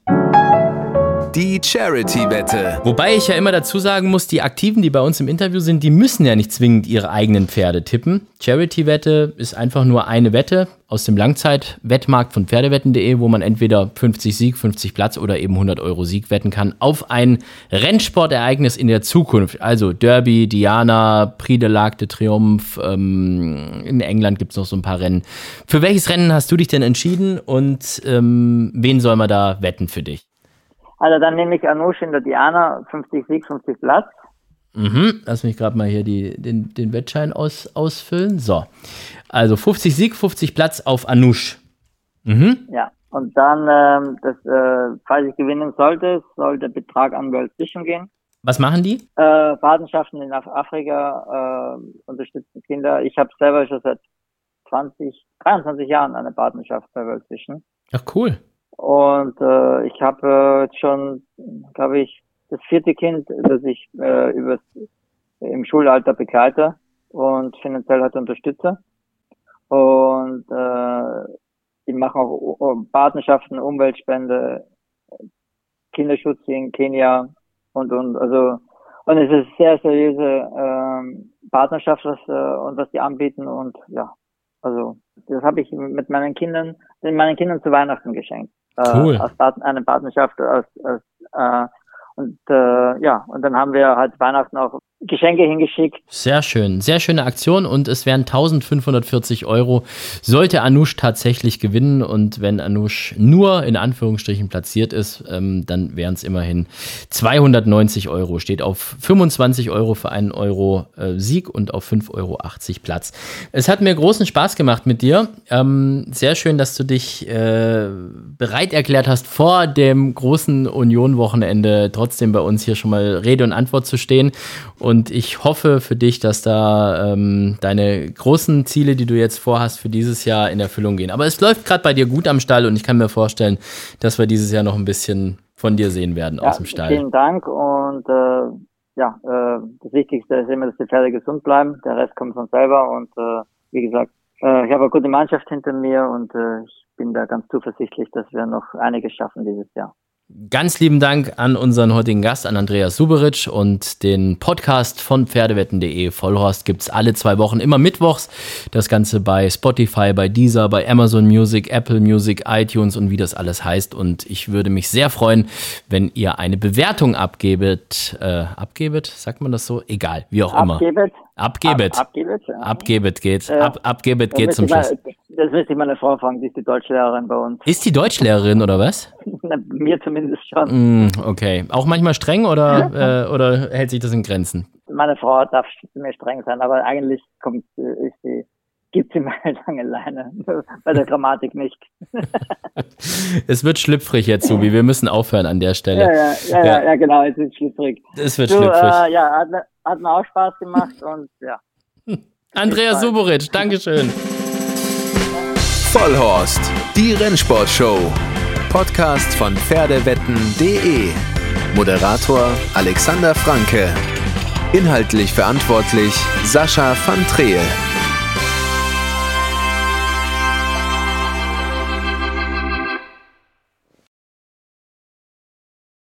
Die Charity-Wette. Wobei ich ja immer dazu sagen muss, die Aktiven, die bei uns im Interview sind, die müssen ja nicht zwingend ihre eigenen Pferde tippen. Charity-Wette ist einfach nur eine Wette aus dem Langzeit-Wettmarkt von Pferdewetten.de, wo man entweder 50 Sieg, 50 Platz oder eben 100 Euro Sieg wetten kann auf ein Rennsportereignis in der Zukunft. Also Derby, Diana, Prix de l'Arc de Triomphe, ähm, in England gibt es noch so ein paar Rennen. Für welches Rennen hast du dich denn entschieden und ähm, wen soll man da wetten für dich? Also dann nehme ich Anush in der Diana, 50 Sieg, 50 Platz. Mhm. Lass mich gerade mal hier die, den, den Wettschein aus, ausfüllen. So. Also 50 Sieg, 50 Platz auf Anush. Mhm. Ja. Und dann, ähm, das, äh, falls ich gewinnen sollte, soll der Betrag an World Vision gehen. Was machen die? Äh, Patenschaften in Afrika, äh, unterstützen Kinder. Ich habe selber schon seit 20, 23 Jahren eine Patenschaft bei World Vision. Ach cool. Und äh, ich habe äh, schon, glaube ich, das vierte Kind, das ich äh, über im Schulalter begleite und finanziell halt unterstütze. Und äh, die machen auch Partnerschaften, Umweltspende, Kinderschutz in Kenia und und also und es ist sehr seriöse ähm, Partnerschaft was, äh, und was die anbieten und ja also das habe ich mit meinen Kindern meinen Kindern zu Weihnachten geschenkt cool. äh, aus Part eine Partnerschaft aus, aus äh, und äh, ja, und dann haben wir halt Weihnachten auch Geschenke hingeschickt. Sehr schön, sehr schöne Aktion und es wären 1540 Euro, sollte Anush tatsächlich gewinnen und wenn Anush nur in Anführungsstrichen platziert ist, ähm, dann wären es immerhin 290 Euro, steht auf 25 Euro für einen Euro äh, Sieg und auf 5,80 Euro Platz. Es hat mir großen Spaß gemacht mit dir, ähm, sehr schön, dass du dich äh, bereit erklärt hast, vor dem großen Union-Wochenende trotzdem bei uns hier schon mal Rede und Antwort zu stehen. und ich hoffe für dich, dass da ähm, deine großen Ziele, die du jetzt vorhast, für dieses Jahr in Erfüllung gehen. Aber es läuft gerade bei dir gut am Stall und ich kann mir vorstellen, dass wir dieses Jahr noch ein bisschen von dir sehen werden ja, aus dem Stall. Vielen Dank und äh, ja, äh, das Wichtigste ist immer, dass die Pferde gesund bleiben. Der Rest kommt von selber und äh, wie gesagt, äh, ich habe eine gute Mannschaft hinter mir und äh, ich bin da ganz zuversichtlich, dass wir noch einiges schaffen dieses Jahr. Ganz lieben Dank an unseren heutigen Gast, an Andreas Suberitsch und den Podcast von Pferdewetten.de. Vollhorst gibt es alle zwei Wochen, immer mittwochs. Das Ganze bei Spotify, bei Deezer, bei Amazon Music, Apple Music, iTunes und wie das alles heißt. Und ich würde mich sehr freuen, wenn ihr eine Bewertung abgebet. Äh, abgebet? Sagt man das so? Egal, wie auch immer. Abgebet. Abgebet. Ab, abgebet, ja. abgebet geht. Ab, abgebet geht zum mal, Schluss. Das müsste ich meine Frau fragen, die ist die Deutschlehrerin bei uns. Ist die Deutschlehrerin oder was? Na, mir zumindest schon. Mm, okay. Auch manchmal streng oder, äh, oder hält sich das in Grenzen? Meine Frau darf mir streng sein, aber eigentlich kommt, ist sie, gibt sie eine lange Leine. Bei der Grammatik nicht. es wird schlüpfrig jetzt, Subi. Wir müssen aufhören an der Stelle. Ja, ja, ja, ja. ja genau, es wird schlüpfrig. Es wird du, schlüpfrig. Äh, ja, hat, mir auch Spaß gemacht und ja. Andreas Suboritsch, Dankeschön. Vollhorst, die Rennsportshow. Podcast von Pferdewetten.de. Moderator Alexander Franke. Inhaltlich verantwortlich Sascha van Treel.